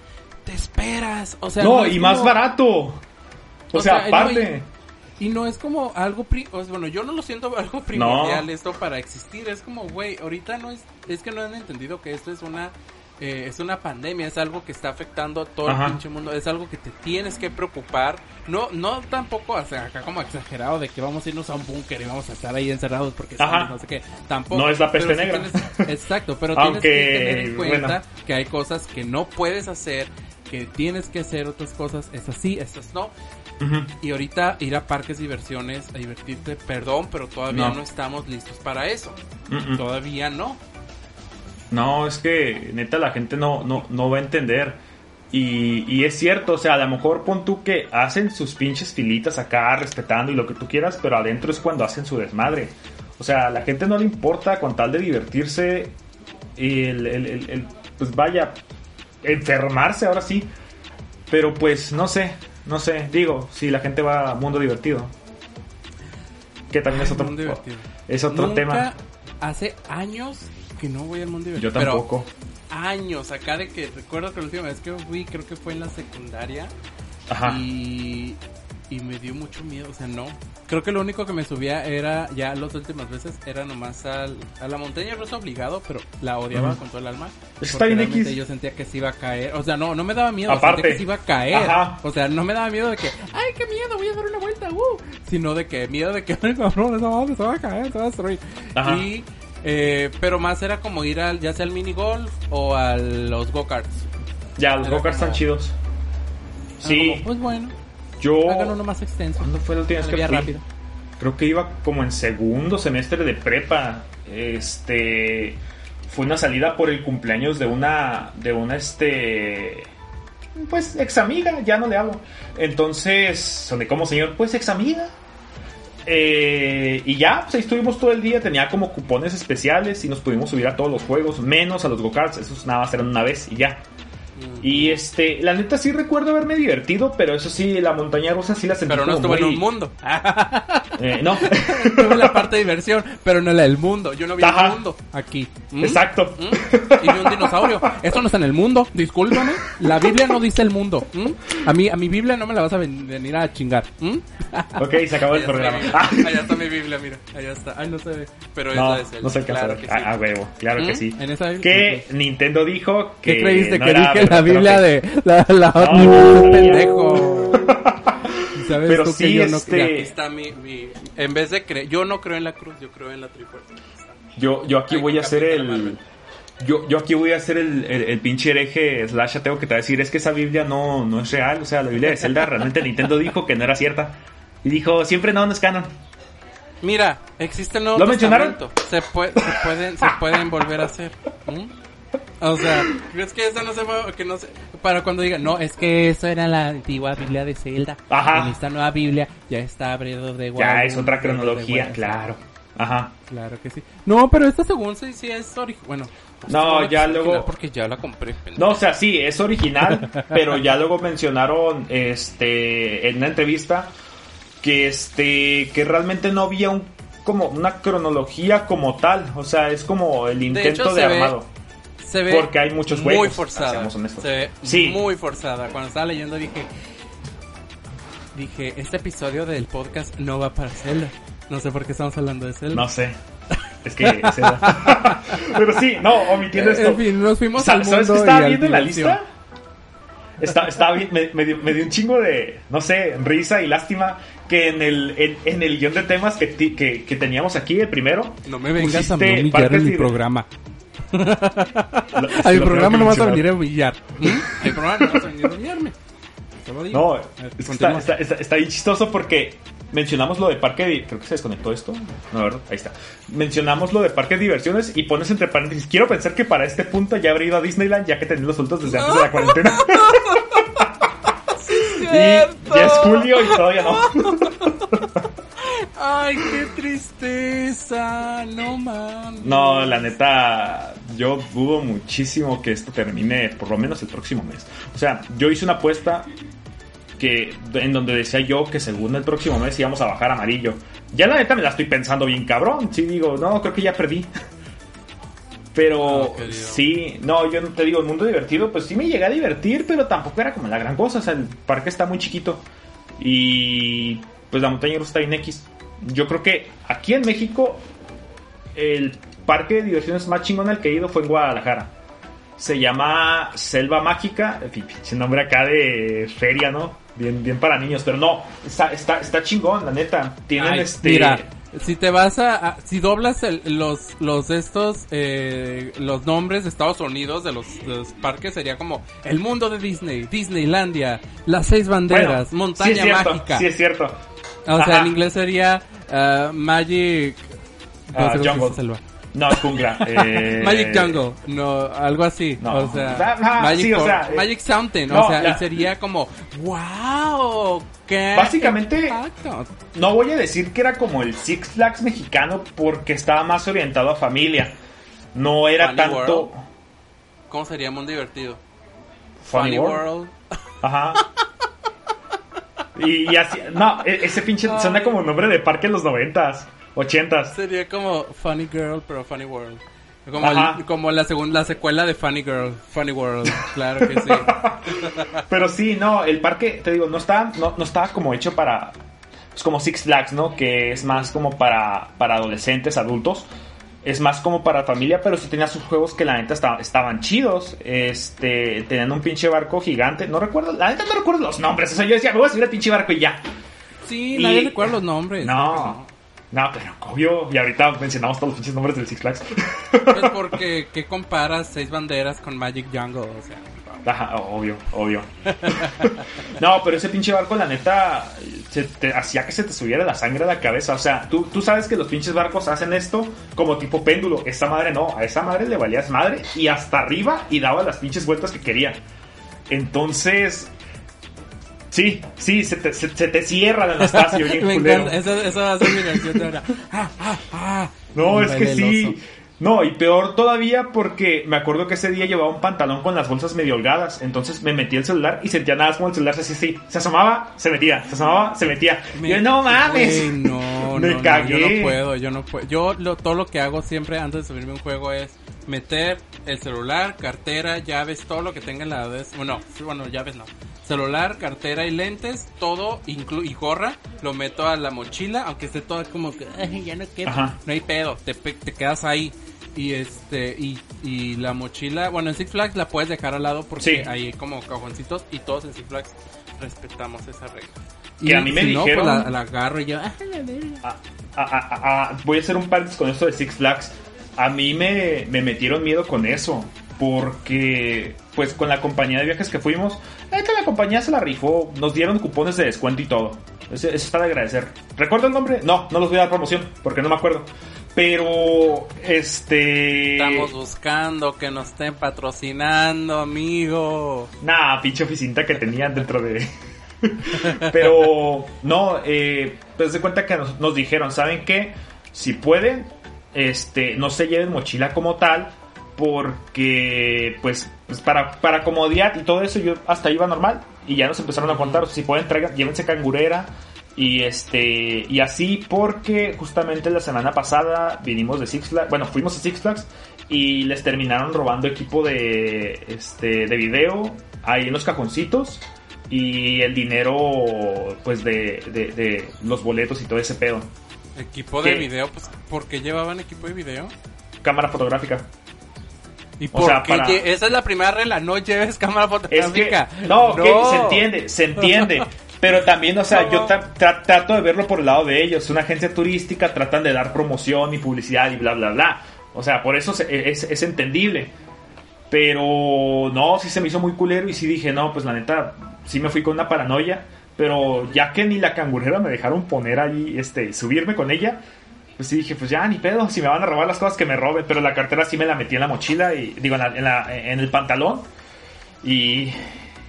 te esperas. O sea, no, y más barato. O, O sea, sea, aparte. Y no es como algo, pri o sea, bueno, yo no lo siento <laughs> algo primordial esto para existir. Es como, güey, ahorita no es, es que no han entendido que esto es una, eh, es una pandemia, es algo que está afectando a todo Ajá. el pinche mundo, es algo que te tienes que preocupar. No, no tampoco, o sea, acá como exagerado de que vamos a irnos a un búnker y vamos a estar ahí encerrados porque zombies, no sé qué. Tampoco. No es la peste sí negra. tienes- exacto, pero Aunque, tienes que tener en cuenta bueno. que hay cosas que no puedes hacer, que tienes que hacer otras cosas, esas sí, esas no. Y ahorita ir a parques diversiones a divertirte, perdón, pero todavía No. no, estamos listos para eso. Todavía no. No, es que neta la gente no, no, no va a entender. Y, y es cierto, o sea, a lo mejor pon tú que hacen sus pinches filitas acá, respetando y lo que tú quieras, pero adentro es cuando hacen su desmadre. O sea, a la gente no le importa con tal de divertirse, y el, el- el- el- pues vaya, enfermarse ahora sí. Pero pues no sé, no sé, digo, si la gente va a mundo divertido. Que también es otro, es otro Nunca- tema. Hace años que no voy al mundo. Yo tampoco. Pero años, acá de que recuerdo que la última vez que fui, creo que fue en la secundaria. Ajá. Y, y me dio mucho miedo, o sea, no. Creo que lo único que me subía era, ya las últimas veces, era nomás al, a la montaña rusa obligado, pero la odiaba con todo el alma. Está bien X. Yo sentía que se iba a caer, o sea, no, no me daba miedo, Aparte. sentía que se iba a caer. Ajá. O sea, no me daba miedo de que, ay, qué miedo, voy a dar una vuelta, uh. Sino de que, miedo de que, <laughs> cabrón, esa madre se va a caer, se va a destruir. Ajá. Y, eh, pero más era como ir al, ya sea al mini golf o a los go-karts. Ya, los go-karts están chidos. Sí, como, pues bueno, yo... hagan uno más extenso. ¿Cuándo fue la última vez Una que fui? rápida. Creo que iba como en segundo semestre de prepa. Este... Fue una salida por el cumpleaños de una... De una, este... Pues, ex amiga, ya no le hablo. Entonces, soné como señor, pues, ex amiga. Eh, y ya, pues ahí estuvimos todo el día. Tenía como cupones especiales y nos pudimos subir a todos los juegos, menos a los go-karts. Esos nada más eran una vez y ya. Y este, la neta sí recuerdo haberme divertido, pero eso sí, la montaña rusa sí la sentí Pero no como estuve en muy- un mundo. <laughs> Eh, no, <laughs> Estuve en la parte de diversión, pero no en la del mundo. Yo no vi Ajá. el mundo aquí. ¿Mm? exacto. ¿Mm? Y vi un dinosaurio. Esto no está en el mundo, discúlpame. La Biblia no dice el mundo. ¿Mm? A mí, a mi Biblia no me la vas a ven- venir a chingar. ¿Mm? <laughs> Ok, se acabó el Allá programa. está, Ah, mi, allá está mi Biblia, mira. Allá está. Ay, no se ve. Pero no, esa es el. no se claro a que sí. Ah, a huevo, claro que ¿Mm? sí. En esa. Que Nintendo dijo que. ¿Qué creíste? no que era dije la Biblia de la, la No, un ya. pendejo. <laughs> ¿Sabes Pero tú sí, que yo no este- Aquí está mi, mi- En vez de creer. Yo no creo en la cruz, yo creo en la trifuerza. Yo, yo aquí Ay, voy a hacer el. Yo, yo aquí voy a hacer el, el, el pinche hereje slash ateo que te va a decir es que esa Biblia no, no es real, o sea, la Biblia de Zelda realmente Nintendo dijo que no era cierta. Y dijo, siempre no, no es canon. Mira, existe el Nuevo ¿Lo mencionaron? Se, puede, se, pueden, se pueden volver a hacer. ¿Mm? <laughs> O sea, ¿crees que esa no se va, que no se, para cuando digan, no, es que eso era la antigua Biblia de Zelda. Ajá. En esta nueva Biblia ya está Bredo de Ya es otra cronología, claro. Ajá. Claro que sí. No, pero esta según sí, sí es original. Bueno. No, ya luego- Porque ya la compré. pendejo. No, o sea, sí, es original, <laughs> pero ya luego mencionaron este en una entrevista que este que realmente no había un como una cronología como tal, o sea, es como el intento hecho, de, se ve armado. Se ve Porque hay muchos muy juegos, forzada. Se ve Sí. muy forzada. Cuando estaba leyendo dije, dije, este episodio del podcast no va para Zelda. No sé por qué estamos hablando de Zelda. No sé. Es que es eso. <laughs> Pero sí, no, omitiendo esto. En fin, nos fuimos al mundo ¿Sabes qué estaba viendo en la lista? Está, vi- me, me dio, me dio un chingo de, no sé, risa y lástima que en el, en, en el guion de temas que, ti- que, que teníamos aquí, el primero, No me vengas a pusiste humillar parques en mi programa. Lo- A mi programa no vas a venir a humillar. ¿Mm? A mi programa no vas a venir a humillarme. Te lo digo. No, ver, está, está, está, está bien chistoso porque mencionamos lo de parque de... Creo que se desconectó esto. No, ¿verdad? Ahí está. Mencionamos lo de parque de diversiones y pones entre paréntesis. Quiero pensar que para este punto ya habré ido a Disneyland ya que tenía los sueltos desde antes de la cuarentena. <laughs> y ya es julio y todavía no. <laughs> Ay, qué tristeza, no mames. No, la neta, yo dudo muchísimo que esto termine por lo menos el próximo mes. O sea, yo hice una apuesta que en donde decía yo que según el próximo mes íbamos a bajar amarillo. Ya la neta me la estoy pensando bien cabrón. Sí digo, no, creo que ya perdí. Pero sí, no, yo no te digo, el mundo divertido, pues sí me llegué a divertir, pero tampoco era como la gran cosa. O sea, el parque está muy chiquito. Y pues la montaña rusa está bien X. Yo creo que aquí en México, el parque de diversiones más chingón al que he ido fue en Guadalajara. Se llama Selva Mágica. Pinche nombre acá de feria, ¿no? Bien, bien para niños, pero no, está, está, está chingón, la neta. Tienen este. Mira, si te vas a, si doblas los los estos eh, los nombres de Estados Unidos de los, parques sería como el mundo de Disney, Disneylandia, las seis banderas, montaña mágica. Sí es cierto. O sea, en inglés sería uh, Magic uh, Jungle. No, jungla. <laughs> Eh... Magic Jungle, no, algo así. No. O sea, Magic, sí, o sea, eh, Magic Fountain, o sea, y sería como, wow, qué Básicamente, no voy a decir que era como el Six Flags mexicano porque estaba más orientado a familia. No era tanto. ¿Cómo sería muy divertido? Funny, World. Ajá. <laughs> Y, así, no, e, ese pinche suena como nombre de parque en los noventas. 80 Sería como Funny Girl, pero Funny World. Como, la segunda secuela de Funny Girl, Funny World, claro que sí. <laughs> Pero sí, no, el parque, te digo, no estaba, no, no estaba como hecho para, es como Six Flags, ¿no? Que es más como para, para adolescentes, adultos. Es más como para familia, pero sí tenía sus juegos que la neta estaban chidos. Este, tenían un pinche barco gigante. No recuerdo, la neta no recuerdo los nombres. O sea, yo decía, me voy a subir al pinche barco y ya. Sí, nadie recuerda los nombres. No, no, pero obvio. Y ahorita mencionamos todos los pinches nombres del Six Flags. Pues porque, <laughs> ¿qué comparas seis banderas con Magic Jungle? O sea. <laughs> Ajá, obvio, obvio. <laughs> no, pero ese pinche barco, la neta, se te, hacía que se te subiera la sangre a la cabeza. O sea, tú, tú sabes que los pinches barcos hacen esto como tipo péndulo. Esa madre no, a esa madre le valías madre y hasta arriba y daba las pinches vueltas que quería. Entonces, Sí, sí, se te, se, te cierra el Anastasio. <laughs> Me encanta, eso, va a ser mi canción de ahora. Ah, ah, ah. No, es que sí. No, y peor todavía porque me acuerdo que ese día llevaba un pantalón con las bolsas medio holgadas. Entonces me metí el celular y sentía nada más como el celular así, sí. Se asomaba, se metía. Se asomaba, se metía. yo, no mames. <laughs> no, me no, cagué. yo no puedo, yo no puedo. Yo lo, todo lo que hago siempre antes de subirme un juego es meter el celular, cartera, llaves, todo lo que tenga en la vez. Bueno, bueno, llaves no celular, cartera y lentes, todo inclu y gorra, lo meto a la mochila, aunque esté todo como que ya no queda, no hay pedo, te, te quedas ahí. Y este, y, y la mochila, bueno, en Six Flags la puedes dejar al lado porque hay como cajoncitos y todos en Six Flags respetamos esa regla. y a mí me pues, dijeron. la, agarro y yo. Ah, ah, ah, voy a hacer un par con esto de Six Flags. A mí me, me metieron miedo con eso porque pues con la compañía de viajes que fuimos, la compañía se la rifó, nos dieron cupones de descuento y todo. Eso, está de agradecer. ¿Recuerdo el nombre? No, no los voy a dar promoción porque no me acuerdo. Pero, este... Estamos buscando que nos estén patrocinando, amigo. Nah, pinche oficinita que tenían dentro de... <laughs> Pero, no, eh, pues de cuenta que nos, nos dijeron, ¿saben qué? Si pueden, este, no se lleven mochila como tal, porque pues, pues, para, para comodidad y todo eso yo hasta iba normal y ya nos empezaron a contar, si pueden traigan, llévense cangurera y este y así porque justamente la semana pasada vinimos de Six Flags, bueno, fuimos a Six Flags y les terminaron robando equipo de este de video ahí en los cajoncitos y el dinero pues de, de, los boletos y todo ese pedo. Equipo de video, pues ¿por qué llevaban equipo de video? Cámara fotográfica. ¿Y por Esa es la primera regla, no lleves <laughs> cámara fotográfica. no, se entiende, se entiende. <laughs> Pero también, o sea, yo trato de verlo por el lado de ellos. Una agencia turística tratan de dar promoción y publicidad y bla, bla, bla. O sea, por eso es, es, entendible. Pero no, sí se me hizo muy culero y sí dije, no, pues la neta, sí me fui con una paranoia. Pero ya que ni la cangurera me dejaron poner ahí, este, subirme con ella, pues sí dije, pues ya, ni pedo, si me van a robar las cosas que me roben, pero la cartera sí me la metí en la mochila y digo, en, en, el pantalón y,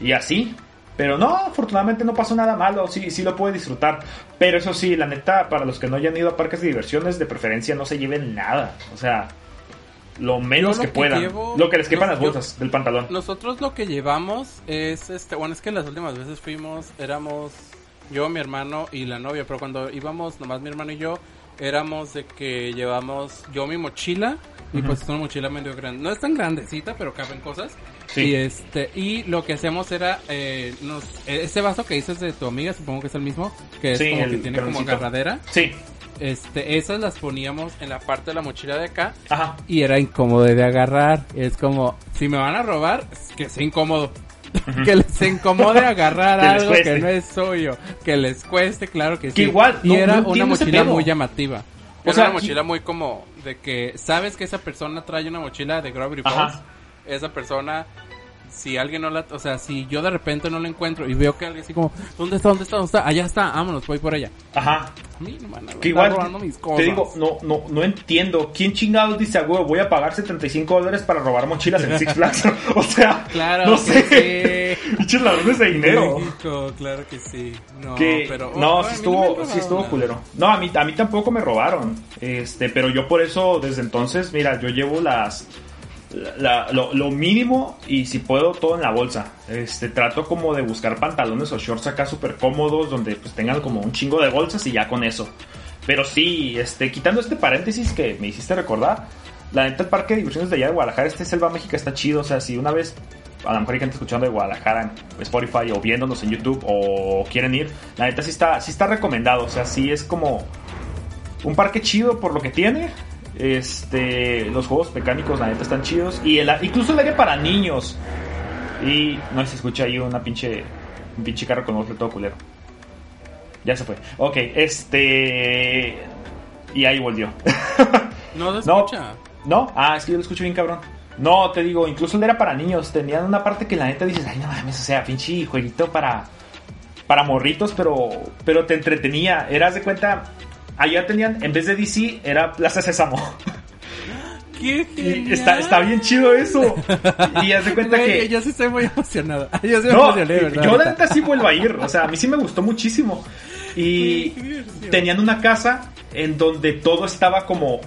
y así. Pero no, afortunadamente no pasó nada malo, sí, sí lo puede disfrutar. Pero eso sí, la neta, para los que no hayan ido a parques de diversiones, de preferencia no se lleven nada. O sea, lo menos lo que, que puedan. llevo- lo que les quepan las yo- bolsas del pantalón. Nosotros lo que llevamos es este, bueno, es que las últimas veces fuimos, éramos yo, mi hermano y la novia, pero cuando íbamos nomás mi hermano y yo, éramos de que llevamos yo mi mochila y pues es una mochila medio grande, no es tan grandecita, pero caben cosas. Sí. Y este y lo que hacíamos era eh, nos ese vaso que dices de tu amiga, supongo que es el mismo, que es Sí, como el que tiene como agarradera. Sí, Este, esas las poníamos en la parte de la mochila de acá ajá. y era incómodo de agarrar. Es como, si me van a robar, es que sea incómodo. <laughs> que les incomode agarrar <laughs> algo que no es suyo. Que les cueste, claro que sí. Que igual, y no- era no una mochila muy llamativa. O Era sea, una mochila muy como de que sabes que esa persona trae una mochila de Gravity Ajá. Esa persona, si alguien no la, o sea, si yo de repente no la encuentro y veo que alguien así como, ¿dónde está? ¿Dónde está? ¿Dónde está? Allá está, vámonos, voy por ella. Ajá. A mí no me van a Que igual, robando mis cosas. te digo, no, no, no entiendo. ¿Quién chingados dice, a huevo, voy a pagar 75 dólares para robar mochilas en Six Flags? <laughs> <laughs> o sea, Claro no sé. Pinches ladrones de dinero. México, claro que sí. No, que pero no, oh, sí estuvo, sí estuvo culero. No, a mí, a mí tampoco me robaron. Este, pero yo por eso, desde entonces, mira, yo llevo las, la- lo, mínimo y si puedo todo en la bolsa. Este, trato como de buscar pantalones o shorts acá súper cómodos donde pues tengan como un chingo de bolsas y ya con eso. Pero sí, este, quitando este paréntesis que me hiciste recordar, la neta el parque de diversiones de allá de Guadalajara, este Selva México está chido, o sea, si una vez a lo mejor hay gente escuchando de Guadalajara en Spotify o viéndonos en YouTube o quieren ir, la neta sí está, sí está recomendado, o sea, sí es como un parque chido por lo que tiene. Este, los juegos mecánicos, la neta, están chidos. Y el, incluso el área para niños. Y no se escucha ahí una pinche, un pinche carro con otro todo culero. Ya se fue. Ok, este. Y ahí volvió. <laughs> No se No. escucha. ¿No? Ah, es que yo lo escucho bien cabrón. No, te digo, incluso el era para niños. Tenían una parte que la neta dices, ay, no mames, o sea, pinche jueguito para, para morritos, pero, pero te entretenía. Eras de cuenta, allá tenían, en vez de DC, era Plaza Sésamo. ¡Qué Y genial! está, está bien chido eso. Y haz de cuenta Güey, que. Yo sí estoy muy emocionado. <laughs> Yo sí me No, emocioné, ¿verdad? yo la neta sí vuelvo a ir. O sea, a mí sí me gustó muchísimo. Y tenían una casa en donde todo estaba como.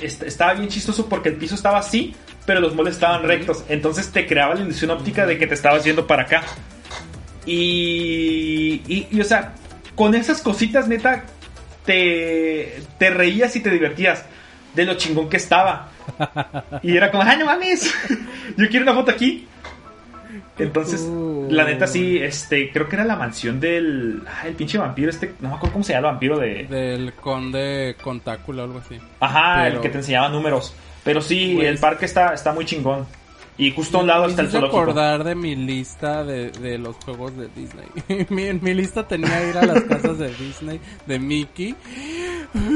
est- Estaba bien chistoso porque el piso estaba así, pero los muebles estaban rectos. Entonces te creaba la ilusión óptica de que te estabas yendo para acá. Y, y, y, o sea, con esas cositas, neta, te, te reías y te divertías de lo chingón que estaba. Y era como, ¡ay, no mames! <laughs> Yo quiero una foto aquí. Entonces, la neta sí, este, creo que era la mansión del. Ah, el pinche vampiro, este. No me acuerdo cómo se llama el vampiro de. Del conde contáculo o algo así. Ajá, el que te enseñaba números. Pero sí, Pues- el parque está, está muy chingón. Y justo a un lado está el zoológico. acordar de mi lista de, de los juegos de Disney. <laughs> mi, en mi lista tenía ir a las casas de Disney, de Mickey.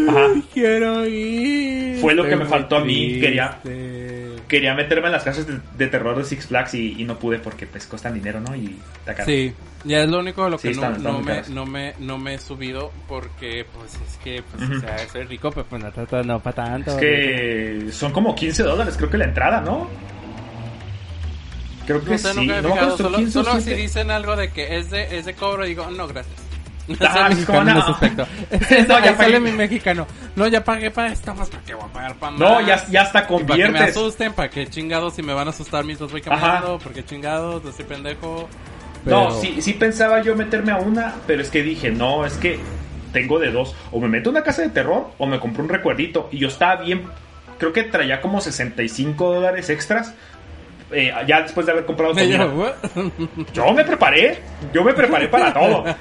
Ajá. Quiero ir. Fue lo que me faltó a mí, quería- triste. Quería meterme en las casas de, de terror de Six Flags y, y no pude porque pues cuestan dinero, ¿no? Y está. Sí, ya es lo único de lo Sí, que están- no, están no, muy me, no, me, no me he subido porque pues es que pues, Ujú. o sea, soy rico, pero pues no, no, no para tanto. Es que son como 15 dólares, creo que la entrada, ¿no? Creo que No sé, sí. no fijado, solo, 15 o solo si 7. dicen algo de que es de, es de cobro, digo, no, gracias. <laughs> No Ah, mexicano en una- ese aspecto. <laughs> No, no, ya sale mi mexicano. No, ya pagué para esto, más para qué voy a pagar para más. No, ya, ya hasta Y para que me conviertes. asusten, para que chingados si me van a asustar mientras voy Ajá. caminando, porque chingados, no soy pendejo. No, Pero- sí, sí pensaba yo meterme a una, pero es que dije, no, es que tengo de dos. O me meto a una casa de terror o me compro un recuerdito. Y yo estaba bien, creo que traía como 65 dólares extras. Eh, ya después de haber comprado <laughs> yo, comida. "What?" Yo me preparé, yo me preparé para todo. <laughs>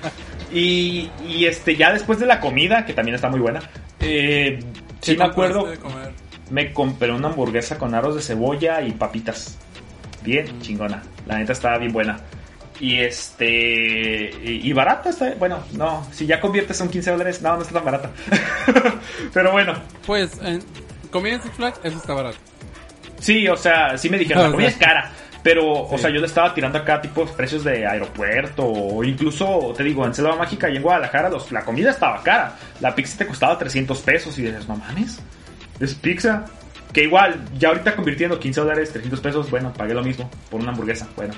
Y, y este, ya después de la comida, que también está muy buena, eh, sí ¿Qué me acuerdo, me compré una hamburguesa con aros de cebolla y papitas. Bien chingona. La neta estaba bien buena. Y este. Y, y barata está. Bueno, no. Si ya conviertes son 15 dólares, no, no está tan barata. <laughs> Pero bueno. Pues, en comida en Six Flags, eso está barato. Sí, o sea, sí me dijeron, la <laughs> comida es cara. Pero, o sea, yo le estaba tirando acá tipos precios de aeropuerto. O incluso, te digo, en Selva Mágica y en Guadalajara, los, la comida estaba cara. La pizza te costaba 300 pesos. Y dices, no mames, es pizza. Que igual, ya ahorita convirtiendo 15 dólares, 300 pesos, bueno, pagué lo mismo por una hamburguesa. Bueno.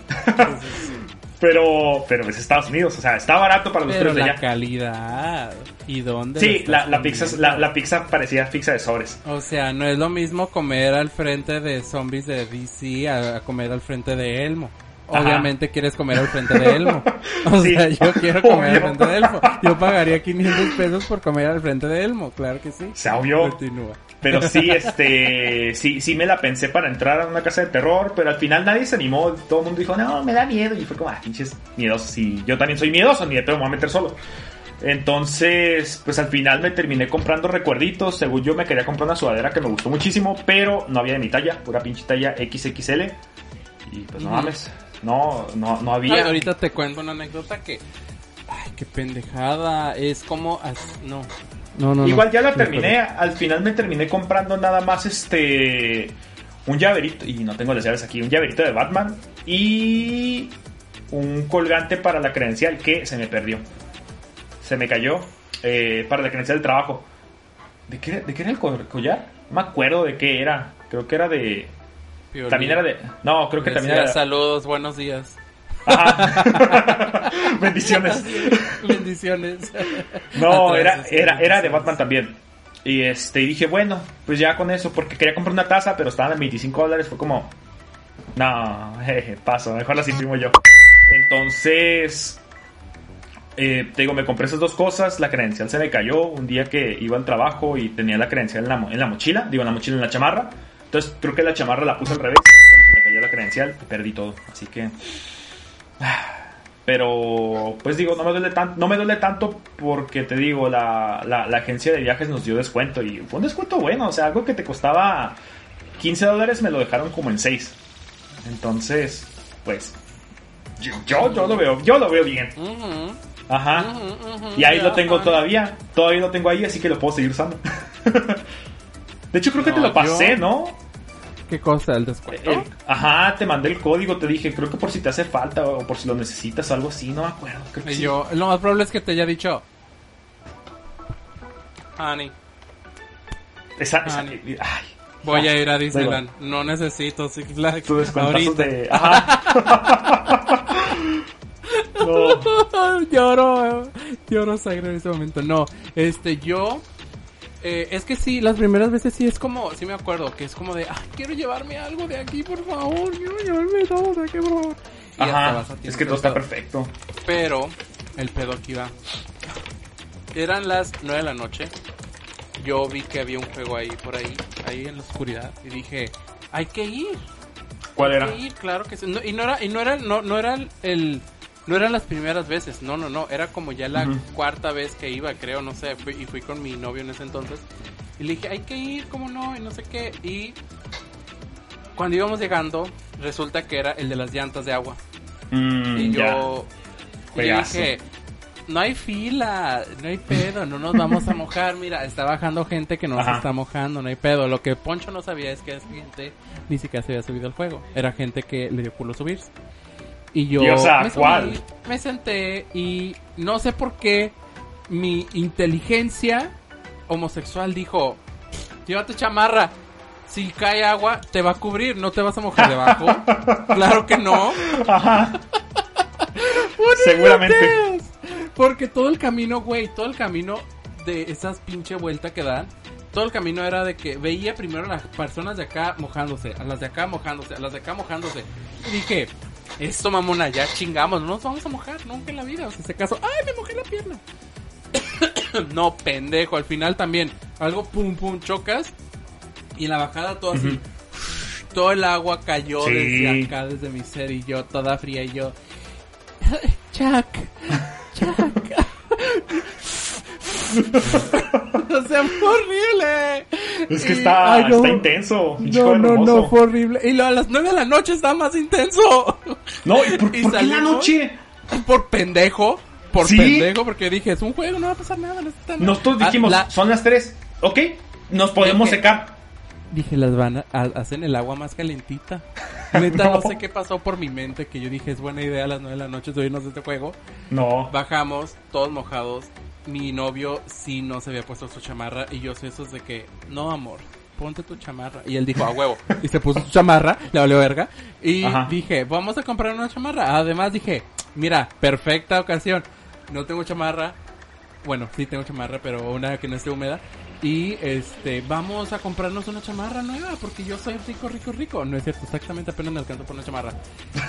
Pero, pero es Estados Unidos, o sea, está barato para los Pero precios de la allá. calidad. ¿Y dónde? Sí, la, la pizza, la, la pizza parecía pizza de sobres. O sea, no es lo mismo comer al frente de zombies de DC a, a comer al frente de Elmo. Ajá. Obviamente quieres comer al frente de Elmo. <laughs> O Sí, sea, yo quiero comer al frente de Elmo. Yo pagaría 500 pesos por comer al frente de Elmo, claro que sí. Se obvio. Continúa. Pero sí, este, sí, sí me la pensé para entrar a una casa de terror, pero al final nadie se animó, todo el mundo dijo, no, me da miedo, y fue como, ah, pinches miedosos, y yo también soy miedoso, ni de pedo me voy a meter solo. Entonces, pues al final me terminé comprando recuerditos, según yo me quería comprar una sudadera que me gustó muchísimo, pero no había de mi talla, pura pinche talla XXL, y pues no mames, no, no, no Ay, había. ahorita te cuento una anécdota que... Ay, qué pendejada. Es como... as- No. No. Igual ya la Sí, terminé, al final me terminé comprando nada más este un llaverito, y no tengo las llaves aquí, un llaverito de Batman y un colgante para la credencial que se me perdió. Se me cayó eh, para la credencial del trabajo. ¿De qué, de qué era el co- collar? No me acuerdo de qué era. Creo que era de... Piolín. También era de... No, creo que también era... Saludos, buenos días. Ajá. <laughs> Bendiciones. Bendiciones. No, era, era, era de. Batman también. Y este, y dije, bueno, pues ya con eso, porque quería comprar una taza, pero estaban en 25 dólares. Fue como, no, jeje, paso, mejor las imprimo yo. Entonces, eh, te digo, me compré esas dos cosas. La credencial se me cayó un día que iba al trabajo y tenía la credencial en la, mo- en la mochila, digo, en la mochila en la chamarra. Entonces, creo que la chamarra la puse al revés. y Cuando se me cayó la credencial, perdí todo. Así que. Pero, pues digo, no me duele, tan, no me duele tanto porque te digo, la, la, la agencia de viajes nos dio descuento y fue un descuento bueno, o sea, algo que te costaba 15 dólares me lo dejaron como en 6. Entonces, pues, yo, yo, yo lo veo, yo lo veo bien. Ajá. Y ahí lo tengo todavía, todavía lo tengo ahí, así que lo puedo seguir usando. <laughs> De hecho, creo que te lo pasé, yo- ¿no? ¿Qué cosa? ¿El descuento? El- ajá, te mandé el código, te dije, creo que por si te hace falta o por si lo necesitas o algo así, no me acuerdo. Creo que Y sí. yo, lo más probable es que te haya dicho. Honey, Esa, esa- Ah, ay, voy Ah, a ir a Disneyland. No necesito Six Flags. Ahorita. de. <laughs> Ajá. <laughs> no. lloro, lloro sangre en ese momento. No, este, yo. Eh, es que sí, las primeras veces sí es como, sí me acuerdo, que es como de, ay, quiero llevarme algo de aquí, por favor, quiero llevarme todo de aquí, por favor. Y Ajá. vas a tiendas Es que todo está perfecto. Pero, el pedo aquí va. Eran las 9 de la noche. Yo vi que había un juego ahí, por ahí, ahí en la oscuridad. Y dije, hay que ir. ¿Cuál era? Sí, claro que sí. No, y no era, y no era, no, no era el- el, no eran las primeras veces, no, no, no, era como ya la cuarta vez que iba, creo, no sé, fui- y fui con mi novio en ese entonces. Y le dije, hay que ir, cómo no, y no sé qué. Y cuando íbamos llegando, resulta que era el de las llantas de agua. Mm, Y yo, y yo dije, no hay fila, no hay pedo, no nos vamos a mojar. Mira, está bajando gente que no Ajá. se está mojando, no hay pedo. Lo que Poncho no sabía es que esa gente ni siquiera se había subido al juego. Era gente que le dio culo subirse. Y yo me, subí, ¿cuál? me senté y no sé por qué mi inteligencia homosexual dijo, llévate chamarra. Si cae agua, te va a cubrir, no te vas a mojar debajo. <laughs> claro que no. Ajá. Seguramente. Porque todo el camino, güey, todo el camino de esas pinche vuelta que dan, todo el camino era de que veía primero a las personas de acá mojándose, a las de acá mojándose, a las de acá mojándose. Y dije, esto mamona, ya chingamos, no nos vamos a mojar nunca en la vida. O sea, ese caso, ay, me mojé la pierna. <coughs> no, pendejo, al final también, algo pum pum chocas y en la bajada todo así. Todo el agua cayó Sí. desde acá, desde mi ser y yo toda fría y yo. <laughs> Chuck, Chuck. <laughs> o sea, fue horrible. Es que Y- está, ay, no. está intenso. No, no, hermoso. no, fue horrible. Y luego a las 9 de la noche estaba más intenso. No, ¿y por, Y por qué en la noche? Por pendejo. Por ¿Sí? pendejo, porque dije, es un juego, no va a pasar nada. No está nada". Nosotros Ah, dijimos, la- son las 3. Ok, nos podemos Dije- secar. Dije, las van a, a- hacen el agua más calentita. <laughs> Neta, no. No. sé qué pasó por mi mente, que yo dije, es buena idea a las 9 de la noche subirnos de este juego. No. Bajamos, todos mojados. Mi novio sí no se había puesto su chamarra y yo soy esos de que, no amor, ponte tu chamarra. Y él dijo, a huevo. <laughs> Y se puso su chamarra, le valió verga. Y Ajá. dije, vamos a comprar una chamarra. Además dije, mira, perfecta ocasión. No tengo chamarra. Bueno, sí tengo chamarra, pero una que no esté húmeda. Y este, vamos a comprarnos una chamarra nueva porque yo soy rico, rico, rico. No es cierto, exactamente apenas me alcanzo por una chamarra.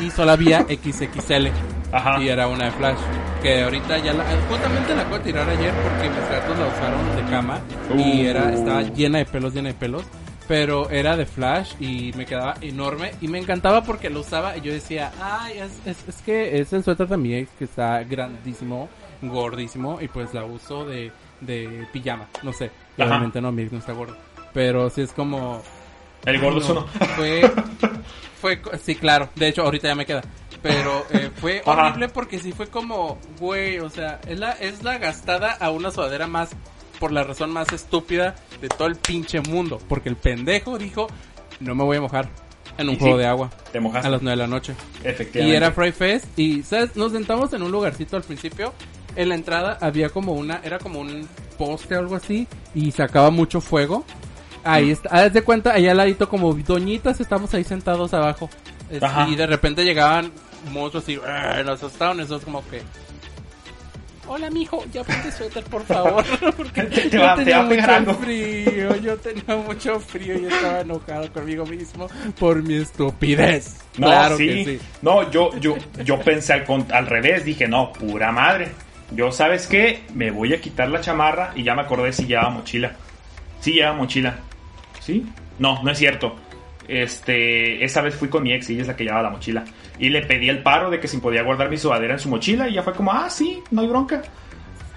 Y solo había <laughs> XXL. Ajá. Y era una de Flash. Que ahorita ya la, justamente la acabo de tirar ayer porque mis gatos la usaron de cama. Y Uh. era, estaba llena de pelos, llena de pelos. Pero era de Flash y me quedaba enorme. Y me encantaba porque lo usaba. Y yo decía, ay, es, es, es que es el suéter ex que está grandísimo, gordísimo. Y pues la uso de, de pijama. No sé. Ajá. Obviamente no, mi ex no está gordo. Pero sí es como, El gordo es no, uno. Fue, fue, sí, claro. De hecho, ahorita ya me queda. Pero eh, fue Ajá. horrible porque sí fue como, güey, o sea, es la, es la gastada a una sudadera más, por la razón más estúpida de todo el pinche mundo. Porque el pendejo dijo, no me voy a mojar en un juego sí, de agua Te mojaste. a las 9 de la noche. Efectivamente. Y era Fry Fest y, ¿sabes? Nos sentamos en un lugarcito al principio. En la entrada había como una, era como un poste o algo así y sacaba mucho fuego. Ahí está, haz de cuenta, allá al ladito como doñitas estamos ahí sentados abajo. Es- y de repente llegaban monstruos y "Arr", nos asustaron, eso es como que... Hola, mijo, ya ponte suéter, por favor. <laughs> <laughs> Porque Te- yo va- tenía mucho algo. frío, yo tenía mucho frío y estaba enojado conmigo mismo por mi estupidez. No, claro sí. que sí. No, yo, yo, yo pensé al, al revés. Dije, no, pura madre. Yo, ¿sabes qué? Me voy a quitar la chamarra y ya me acordé si llevaba mochila. Sí, llevaba mochila. ¿Sí? No, no es cierto. Este, esa vez fui con mi ex y ella es la que llevaba la mochila. Y le pedí el paro de que si podía guardar mi sudadera en su mochila y ya fue como, ah, sí, no hay bronca.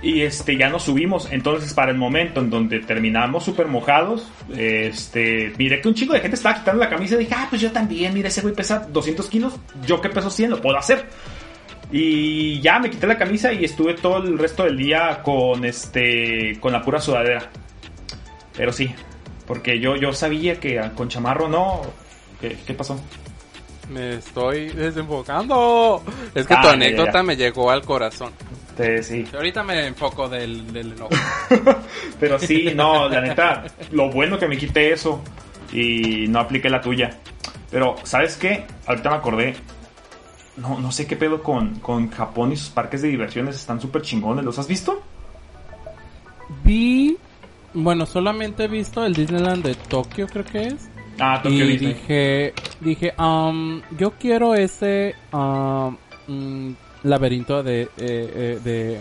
Y este, ya nos subimos. Entonces, para el momento en donde terminamos súper mojados, este, miré que un chico de gente estaba quitando la camisa y dije, ah, pues yo también, mira, ese güey pesa 200 kilos, yo que peso 100, lo puedo hacer. Y ya me quité la camisa y estuve todo el resto del día con este, con la pura sudadera. Pero sí, porque yo, yo sabía que con chamarro no. ¿Qué, qué pasó? Me estoy desenfocando. Es que Ah, tu ya, anécdota ya. me llegó al corazón. Te- sí. Ahorita me enfoco del, del enojo. <laughs> Pero sí, no, la neta, lo bueno que me quité eso y no apliqué la tuya. Pero, ¿sabes qué? Ahorita me acordé. No, no sé qué pedo con, con Japón y sus parques de diversiones. Están súper chingones. ¿Los has visto? Vi, bueno, solamente he visto el Disneyland de Tokio, creo que es. Ah, Tokyo y Disney. dije, dije, um, yo quiero ese um, mm, laberinto de, eh, eh, de,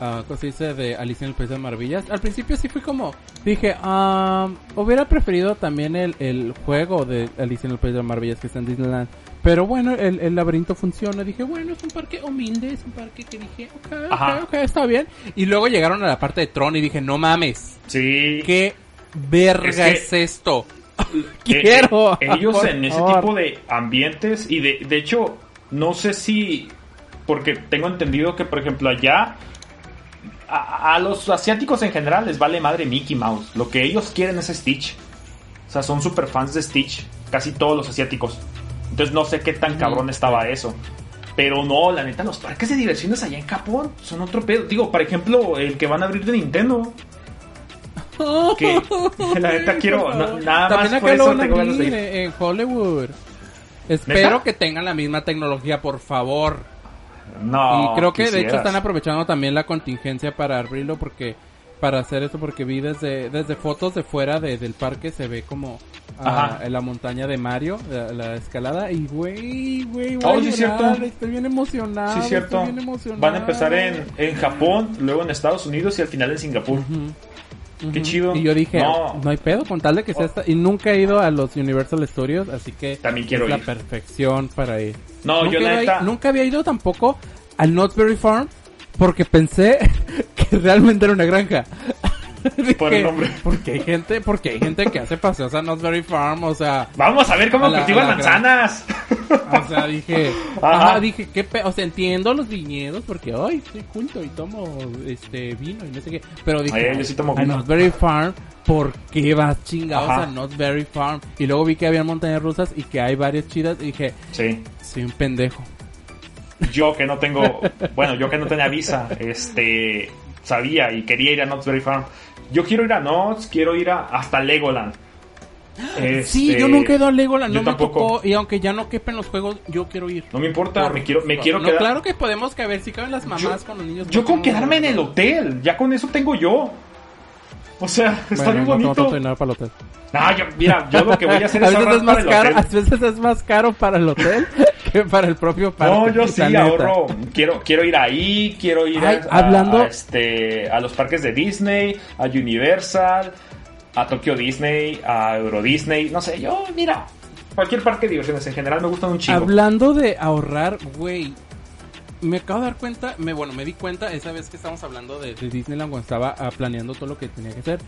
ah, ¿cómo se dice? De Alicia en el País de las Maravillas. Al principio sí fui como, dije, um, hubiera preferido también el, el juego de Alicia en el País de las Maravillas que está en Disneyland. Pero bueno, el, el laberinto funciona. Dije, bueno, es un parque humilde, es un parque que dije, ok, ok, ok, está bien. Y luego llegaron a la parte de Tron y dije, no mames, Sí. ¿qué verga Es que- es esto? <laughs> Eh, Quiero. eh, ellos por en ese tipo de ambientes y de, de hecho, no sé si, porque tengo entendido que, por ejemplo, allá a, a los asiáticos en general les vale madre Mickey Mouse. Lo que ellos quieren es Stitch. O sea, son super fans de Stitch, casi todos los asiáticos. Entonces no sé qué tan cabrón estaba eso. Pero no, la neta, los parques de diversiones allá en Japón son otro pedo. Digo, por ejemplo, el que van a abrir de Nintendo. <laughs> Que <laughs> la neta quiero, na- nada También más por eso tengo ganas de ir. en Hollywood. Espero ¿Neta? que tengan la misma tecnología, por favor. No, y creo que de hecho están aprovechando también la contingencia para abrirlo porque para hacer esto porque vi desde desde fotos de fuera de- del parque se ve como ah, Ajá. en la montaña de Mario la, la escalada y güey güey Oh, a sí, cierto. estoy bien emocionado Sí, cierto. estoy bien emocionado. Van a empezar en, en Japón, luego en Estados Unidos y al final en Singapur. Ujú. Qué Ujú. chido. Y yo dije, No. no, hay pedo con tal de que sea esta. Y nunca he ido a los Universal Studios, así que También quiero es la ir. perfección para ir. No, nunca, yo la neta- nunca había ido tampoco al Knott's Berry Farm porque pensé <laughs> que realmente era una granja. <laughs> Por el nombre. Porque hay gente, porque hay gente que hace paseos a Knott's Farm, o sea, Vamos a ver cómo A la- cultivan a la manzanas. o sea, dije, <laughs> Ajá. ajá, dije, qué pe o sea, entiendo los viñedos porque, ay, soy culto y tomo, este, vino y no sé qué, pero dije, Ay, yo sí tomo a vino. Knott's Berry Farm, ¿por qué vas chingados Ajá. a Knott's Berry Farm? Y luego vi que había montañas rusas y que hay varias chidas y dije, Sí. soy un pendejo. Yo que no tengo, bueno, yo que no tenía visa, este, sabía y quería ir a Knott's Berry Farm. Yo quiero ir a Knott's, quiero ir a, hasta Legoland. <gasps> Sí, Este, yo nunca he ido a Legoland, yo no me tampoco. tocó. Y aunque ya no quepen los juegos, yo quiero ir. No me importa, Por- me quiero, me quiero no, quedar. Claro que podemos caber, si caben las mamás Yo- con los niños. Yo no con quedarme en el hotel, ya con eso tengo yo. O sea, <laughs> está Bueno, bien no bonito. tanto dinero para el hotel. No, yo, mira, yo lo que voy a hacer <laughs> a es veces ahorrar es más para el caro, hotel. a veces es más caro para el hotel <laughs> que <laughs> para el propio parque. No, yo sí ahorro. Quiero, quiero ir ahí, quiero ir Ay, a, hablando- a este, a los parques de Disney, a Universal, a Tokyo Disney, a Euro Disney. No sé, yo, mira, cualquier parque de diversiones en general me gustan un chingo. Hablando de ahorrar, güey. Me acabo de dar cuenta, me, bueno, me di cuenta esa vez que estábamos hablando de, de Disneyland cuando estaba ah, planeando todo lo que tenía que hacer.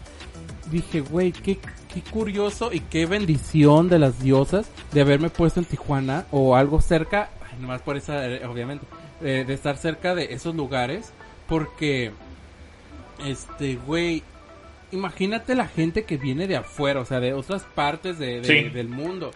Dije, güey, qué, qué curioso y qué bendición de las diosas de haberme puesto en Tijuana o algo cerca, ay, nomás por esa, eh, obviamente, eh, de estar cerca de esos lugares, porque, este, güey, imagínate la gente que viene de afuera, o sea, de otras partes de, de- Sí. del mundo.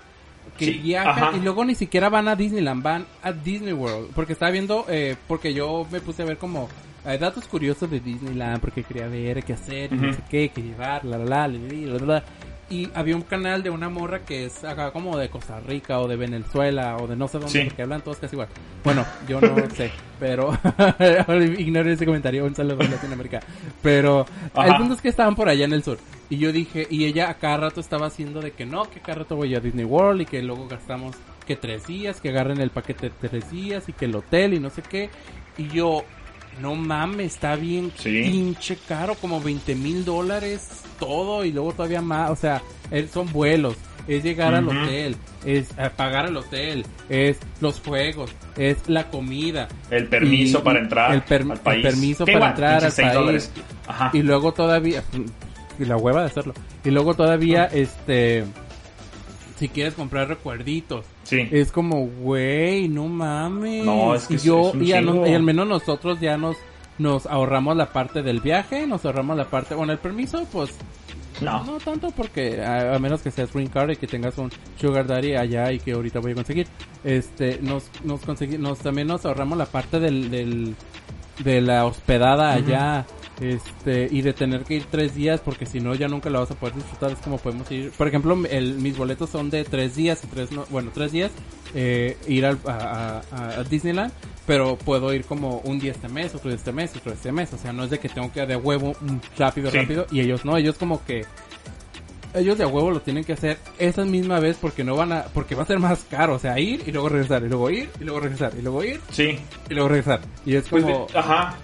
Que Sí, viajan ajá. y luego ni siquiera van a Disneyland, van a Disney World. Porque estaba viendo, eh, porque yo me puse a ver como eh, datos curiosos de Disneyland, porque quería ver qué hacer, y no Ujú. sé qué, qué llevar, la la la, la, la. Y había un canal de una morra que es acá como de Costa Rica o de Venezuela o de no sé dónde, Sí. porque hablan todos casi igual. Bueno, yo no <laughs> sé, pero <laughs> ignoro ese comentario, un saludo a Latinoamérica. Pero Ajá. el punto es que estaban por allá en el sur. Y yo dije, y ella a cada rato estaba haciendo de que no, que cada rato voy a Disney World y que luego gastamos que tres días, que agarren el paquete de tres días y que el hotel y no sé qué. Y yo, no mames, está bien Sí. pinche caro, como 20 mil dólares todo y luego todavía más, o sea, son vuelos, es llegar al hotel, es pagar el hotel, es los juegos, es la comida. El permiso Y- para entrar el per- al el país. permiso ¿Qué para igual? entrar al país. dólares. Ajá. Y luego todavía, y la hueva de hacerlo. Y luego todavía, Ah. este, si quieres comprar recuerditos, Sí. es como, güey, no mames. No, es que y yo, es un y, al menos nosotros ya nos, nos ahorramos la parte del viaje, nos ahorramos la parte, bueno, el permiso, pues, No. no tanto porque a, a menos que seas green card y que tengas un sugar daddy allá y que ahorita voy a conseguir, este, nos, nos consegui- nos también nos ahorramos la parte del, del de la hospedada allá, este, y de tener que ir tres días porque si no ya nunca la vas a poder disfrutar, es como podemos ir, por ejemplo, el, mis boletos son de tres días y tres, no, bueno, tres días, eh, ir al, a, a- a Disneyland, pero puedo ir como un día este mes, otro día este mes, otro día este mes, o sea, no es de que tengo que ir de huevo mm, rápido, Sí. rápido, y ellos no, ellos como que ellos de a huevo lo tienen que hacer esa misma vez porque no van a, porque va a ser más caro, o sea, ir y luego regresar, y luego ir y luego regresar, y luego ir Sí. y luego regresar. Y es Pues como, de- ajá.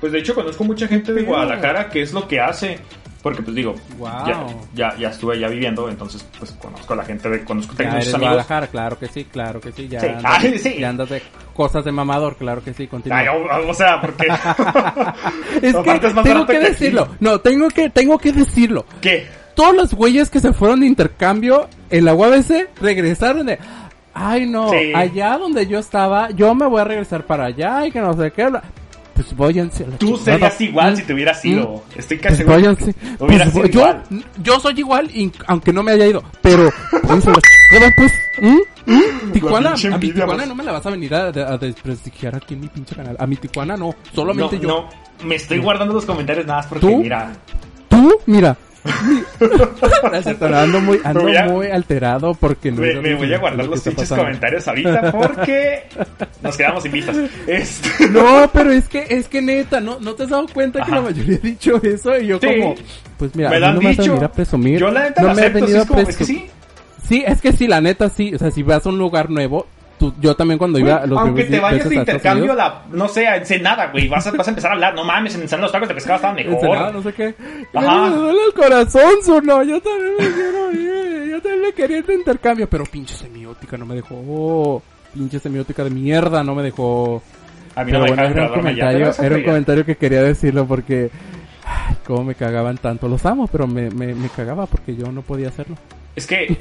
Pues de hecho conozco mucha gente de Guadalajara que es lo que hace. Porque pues digo, Wow. ya, ya, ya estuve allá viviendo, entonces pues conozco a la gente de, conozco tengo muchos amigos. Guadalajara, claro que sí, claro que sí, ya, Sí. andas, Ay, sí. ya andas de cosas de mamador, claro que sí, continúa. Ay, o, o sea, porque... <laughs> <laughs> es que es tengo que aquí. decirlo, no, tengo que, tengo que decirlo. ¿Qué? Todos los güeyes que se fueron de intercambio en la UABC regresaron de, ay no, Sí. allá donde yo estaba, yo me voy a regresar para allá y que no sé qué. Bla". Pues váyanse a la Tú serías igual Mm, si te hubieras mm. ido. Estoy Pues casi seguro. váyanse. Pues, sido yo, igual. yo soy igual, y- aunque no me haya ido. Pero, pues. ¿Mm? ¿Mm? Tijuana, a mi Tijuana pues. no me la vas a venir a, a desprestigiar aquí en mi pinche canal. A mi Tijuana no, solamente no, yo. no, me estoy guardando los comentarios nada más porque ¿Tú? mira, Tú, mira. <laughs> Es ando muy, ando muy alterado porque no me, es me voy que- a guardar lo que los pinches comentarios ahorita porque <laughs> nos quedamos sin vistas. Este, <laughs> No, pero es que, es que neta, ¿no, no te has dado cuenta que Ajá. la mayoría ha dicho eso? Y yo Sí. como, pues mira, me lo han no me vas a dicho. a presumir. Yo la neta no lo me acepto, sí, venido es a como, es que sí. Sí, es que sí, la neta sí. O sea, si vas a un lugar nuevo, tú, yo también cuando iba a los Aunque te vayas de intercambio a la, no sé, a Ensenada, güey, vas a, vas a empezar a hablar, no mames, en Ensenada los tacos de pescado estaban mejor. Ensenada, no sé qué. Ajá. Me duele el corazón, Zuno. Yo también me quiero ir. Yo también me quería ir de intercambio. Pero pinche semiótica no me dejó. Pinche semiótica de mierda no me dejó. A mí no Pero me bueno, era un comentario, era un comentario que quería decirlo porque... Ay, cómo me cagaban tanto. Los amo, pero me, me, me cagaba porque yo no podía hacerlo. Es que,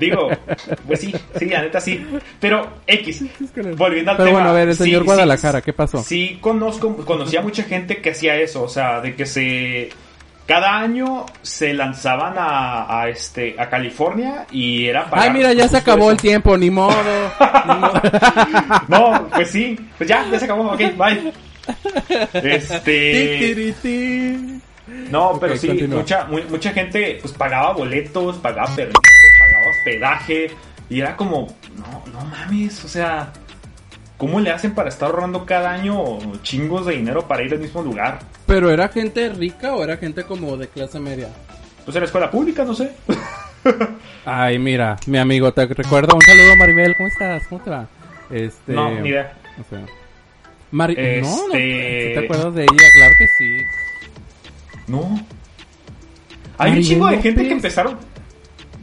digo, pues sí, sí, la neta sí. Pero, X, <laughs> volviendo al Pero tema. bueno, a ver, el sí, señor sí, Guadalajara, ¿qué pasó? Sí, conozco, conocía mucha gente que hacía eso, o sea, de que se... Cada año se lanzaban a, a este a California y era para Ay, mira, ya se acabó el tiempo, ni modo. ni modo. <laughs> No, pues sí, pues ya, ya se acabó, ok, bye. <laughs> Este. No, pero sí, continúa. mucha, mu- mucha gente pues pagaba boletos, pagaba permisos, pagaba hospedaje. Y era como, no, no mames, o sea, ¿cómo le hacen para estar ahorrando cada año chingos de dinero para ir al mismo lugar? ¿Pero era gente rica o era gente como de clase media? Pues en la escuela pública, no sé. <laughs> Ay, mira, mi amigo, te recuerdo. Un saludo, Maribel. ¿Cómo estás? ¿Cómo te va? Este... No, ni idea. O sea... Mari... No, no, Este- ¿sí ¿te acuerdas de ella? Claro que sí. No. Hay un chingo de gente que empezaron.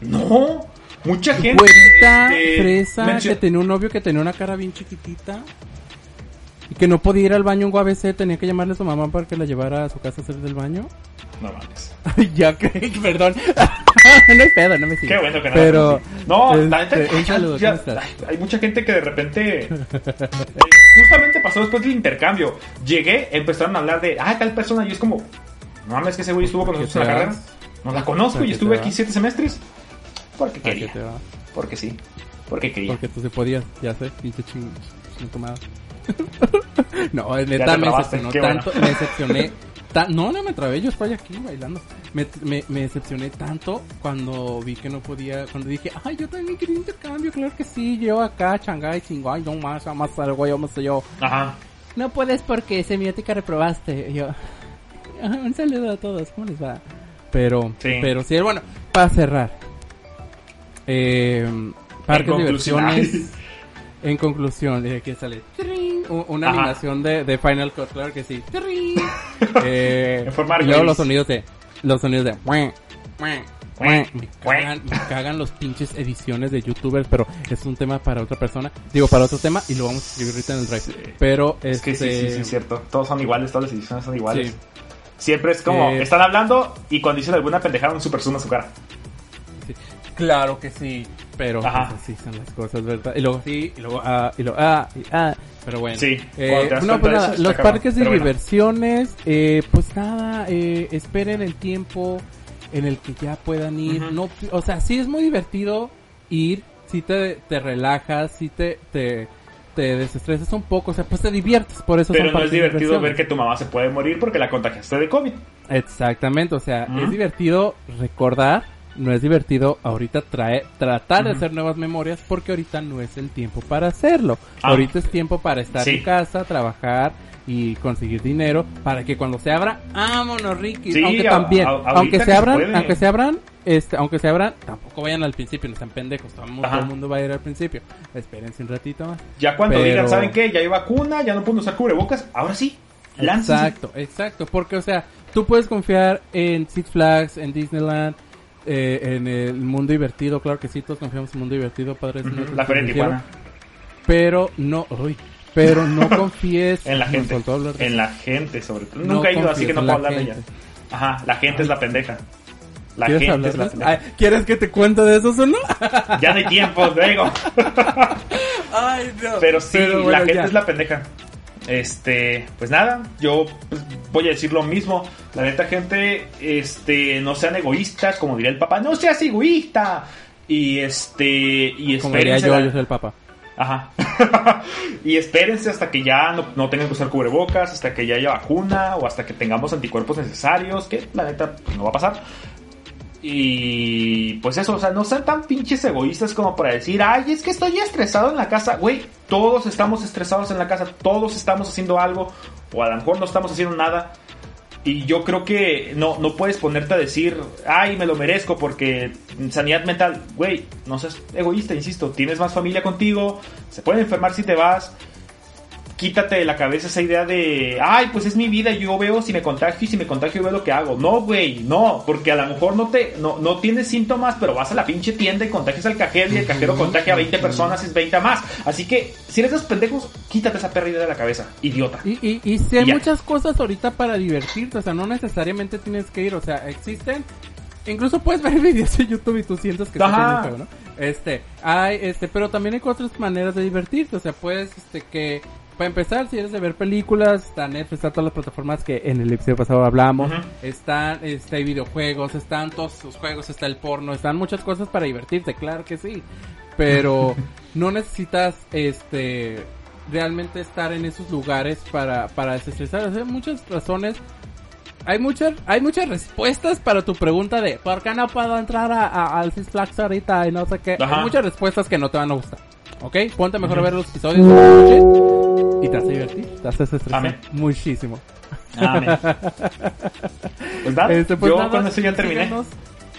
No, mucha gente. Este, fresa, mencio- que tenía un novio que tenía una cara bien chiquitita. Y que no podía ir al baño en UABC, tenía que llamarle a su mamá para que la llevara a su casa a hacer del baño. No mames. Ay, ya que, <laughs> perdón. <laughs> no hay pedo, no me sigas. Qué bueno que no. Pero, No, la este, neta. un saludo, hay mucha gente que de repente. <laughs> eh, justamente pasó después del intercambio. Llegué, empezaron a hablar de. Ah, tal persona. Y es como. No mames, que ese güey estuvo con ¿Por qué nosotros en la carrera. No la conozco ¿Por y estuve aquí siete semestres. Porque ¿Para qué quería. Porque sí. Porque quería. Porque tú se podías, ya sé, pinche ching, ching tomada. <laughs> no, neta me decepcionó tanto, me decepcioné. no, no me trabé, yo estoy aquí bailando. Me, me, me decepcioné tanto cuando vi que no podía, cuando dije, ay, yo también quería intercambio, claro que sí, yo acá, Shanghai, Shanghai, no más, más algo, yo más yo. Ajá. No puedes porque semiótica reprobaste. Yo, "Ah, <laughs> un saludo a todos, ¿cómo les va? Pero, Sí. pero sí, bueno, para cerrar. Eh, parques diversiones. En conclusión, de que sale una Ajá. animación de, de Final Cut, claro que sí. <laughs> Eh, y luego los sonidos de los sonidos de me cagan, me cagan los pinches ediciones de youtubers, pero es un tema para otra persona. Digo, para otro tema y lo vamos a escribir ahorita en el drive. Pero Es que sí, este, sí, sí, es cierto. Todos son iguales, todas las ediciones son iguales. Sí. Siempre es como, Eh, están hablando y cuando dicen alguna pendejada, un super zoom a su cara. Sí. Claro que sí, pero pues, así son las cosas, ¿verdad? Y luego sí, y luego ah, y luego ah, y ah. Pero bueno. Sí, Eh, no, pues nada, los parques de bueno. diversiones, eh, pues nada, eh, esperen el tiempo en el que ya puedan ir. No O sea, sí es muy divertido ir, sí te, te relajas, sí te, te, te desestresas un poco, o sea, pues te diviertes, por eso Pero son no es divertido ver que tu mamá se puede morir porque la contagiaste de COVID. Exactamente, o sea, es divertido recordar, no es divertido ahorita traer, tratar de hacer nuevas memorias porque ahorita no es el tiempo para hacerlo. Ah. Ahorita es tiempo para estar Sí. en casa, trabajar y conseguir dinero para que cuando se abra, vámonos Ricky, Sí, aunque a- también, a- aunque que se abran, aunque se abran, este, aunque se abran, tampoco vayan al principio, no sean pendejos, todo el mundo, va a ir al principio. Espérense un ratito más. Ya cuando Pero- digan, ¿saben qué? Ya hay vacuna, ya no pueden usar cubrebocas. Ahora sí, láncense. Exacto, exacto, porque o sea, tú puedes confiar en Six Flags, en Disneyland, eh, en el mundo divertido, claro que sí, todos confiamos en el mundo divertido, padres nuestros La feria Tijuana. pero no, uy, pero no <laughs> confíes En la gente. En la gente, sobre todo. No Nunca he ido, así que no puedo la hablar de ella. Ajá, la gente es la pendeja. La ¿Quieres gente es la. Ay, ¿Quieres que te cuente de eso o no? Ya no hay tiempo, digo. <laughs> Ay, no. Pero sí, Pero bueno, la gente ya. es la pendeja. Este, pues nada, yo pues, voy a decir lo mismo. La neta, gente, este, no sean egoístas, como diría el papá, no seas egoísta. Y este, y Como diría yo, la- yo soy el papá. Ajá. <laughs> y espérense hasta que ya no, no tengan que usar cubrebocas, hasta que ya haya vacuna o hasta que tengamos anticuerpos necesarios, que la neta pues, no va a pasar. Y pues eso, o sea, no sean tan pinches egoístas como para decir, ay, es que estoy estresado en la casa. Güey, todos estamos estresados en la casa, todos estamos haciendo algo, o a lo mejor no estamos haciendo nada. Y yo creo que no, no puedes ponerte a decir, ay, me lo merezco porque sanidad mental, güey, no seas egoísta, insisto, tienes más familia contigo, se pueden enfermar si te vas. Quítate de la cabeza esa idea de, ay, pues es mi vida, yo veo si me contagio y si me contagio veo lo que hago. No, güey, no, porque a lo mejor no te, no, no tienes síntomas, pero vas a la pinche tienda y contagias al cajero y el cajero contagia a 20 personas, es 20 más. Así que, si eres de esos pendejos, quítate esa perra idea de la cabeza, idiota. Y, y, y sí hay Y muchas cosas ahorita para divertirte, o sea, no necesariamente tienes que ir, o sea, existen, incluso puedes ver <laughs> videos en YouTube y tú sientes que estás juego, ¿no? Este, hay, este, pero también hay otras maneras de divertirte, o sea, puedes, este, que, para empezar, si eres de ver películas, está Netflix, está todas las plataformas que en el episodio pasado hablamos, Ujú. están, este, videojuegos, están todos los juegos, está el porno, están muchas cosas para divertirte, claro que sí, pero <laughs> no necesitas, este, realmente estar en esos lugares para, para desestresar. Hay muchas razones hay muchas, hay muchas respuestas para tu pregunta de ¿por qué no puedo entrar a, a- al Six Flags ahorita y no sé qué? Ajá. Hay muchas respuestas que no te van a gustar. ¿Ok? Ponte mejor a ver los episodios de la noche y te vas a divertir, te vas a estresar Amén. muchísimo. Amén. <laughs> Pues nada, Este, pues yo nada, con eso ya terminé.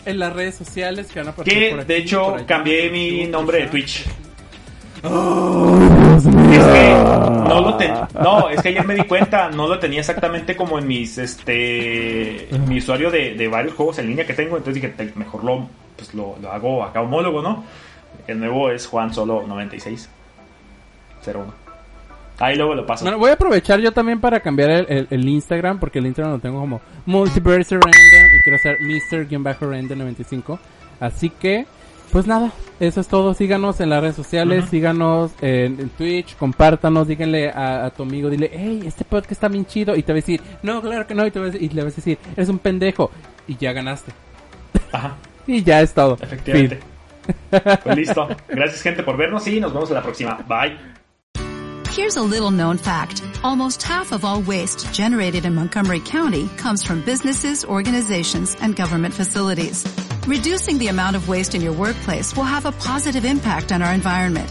En las redes sociales que van a aparecer por Que aquí, de hecho por cambié mi nombre de. Twitch. Es que no lo ten- no, es que ayer me di cuenta, no lo tenía exactamente como en mis este en mi usuario de, de varios juegos en línea que tengo, entonces dije, mejor lo pues lo, lo hago acá homólogo, ¿no? El nuevo es Juan Solo 96 01. Ahí luego lo paso. Bueno, voy a aprovechar yo también para cambiar el, el- el Instagram, porque el Instagram lo tengo como Multiverse Random y quiero ser Mr-Random95. Así que, pues nada, eso es todo. Síganos en las redes sociales, síganos en, en Twitch, compártanos, díganle a, a tu amigo, dile, hey, este podcast está bien chido. Y te va a decir, no, claro que no. Y, te va a decir- y le vas a decir, eres un pendejo. Y ya ganaste. Ajá, <laughs> Y ya es todo. efectivamente. Fin. Pues listo. Gracias gente por vernos y nos vemos en la próxima. Bye. Here's a little known fact. Almost half of all waste generated in Montgomery County comes from businesses, organizations, and government facilities. Reducing the amount of waste in your workplace will have a positive impact on our environment.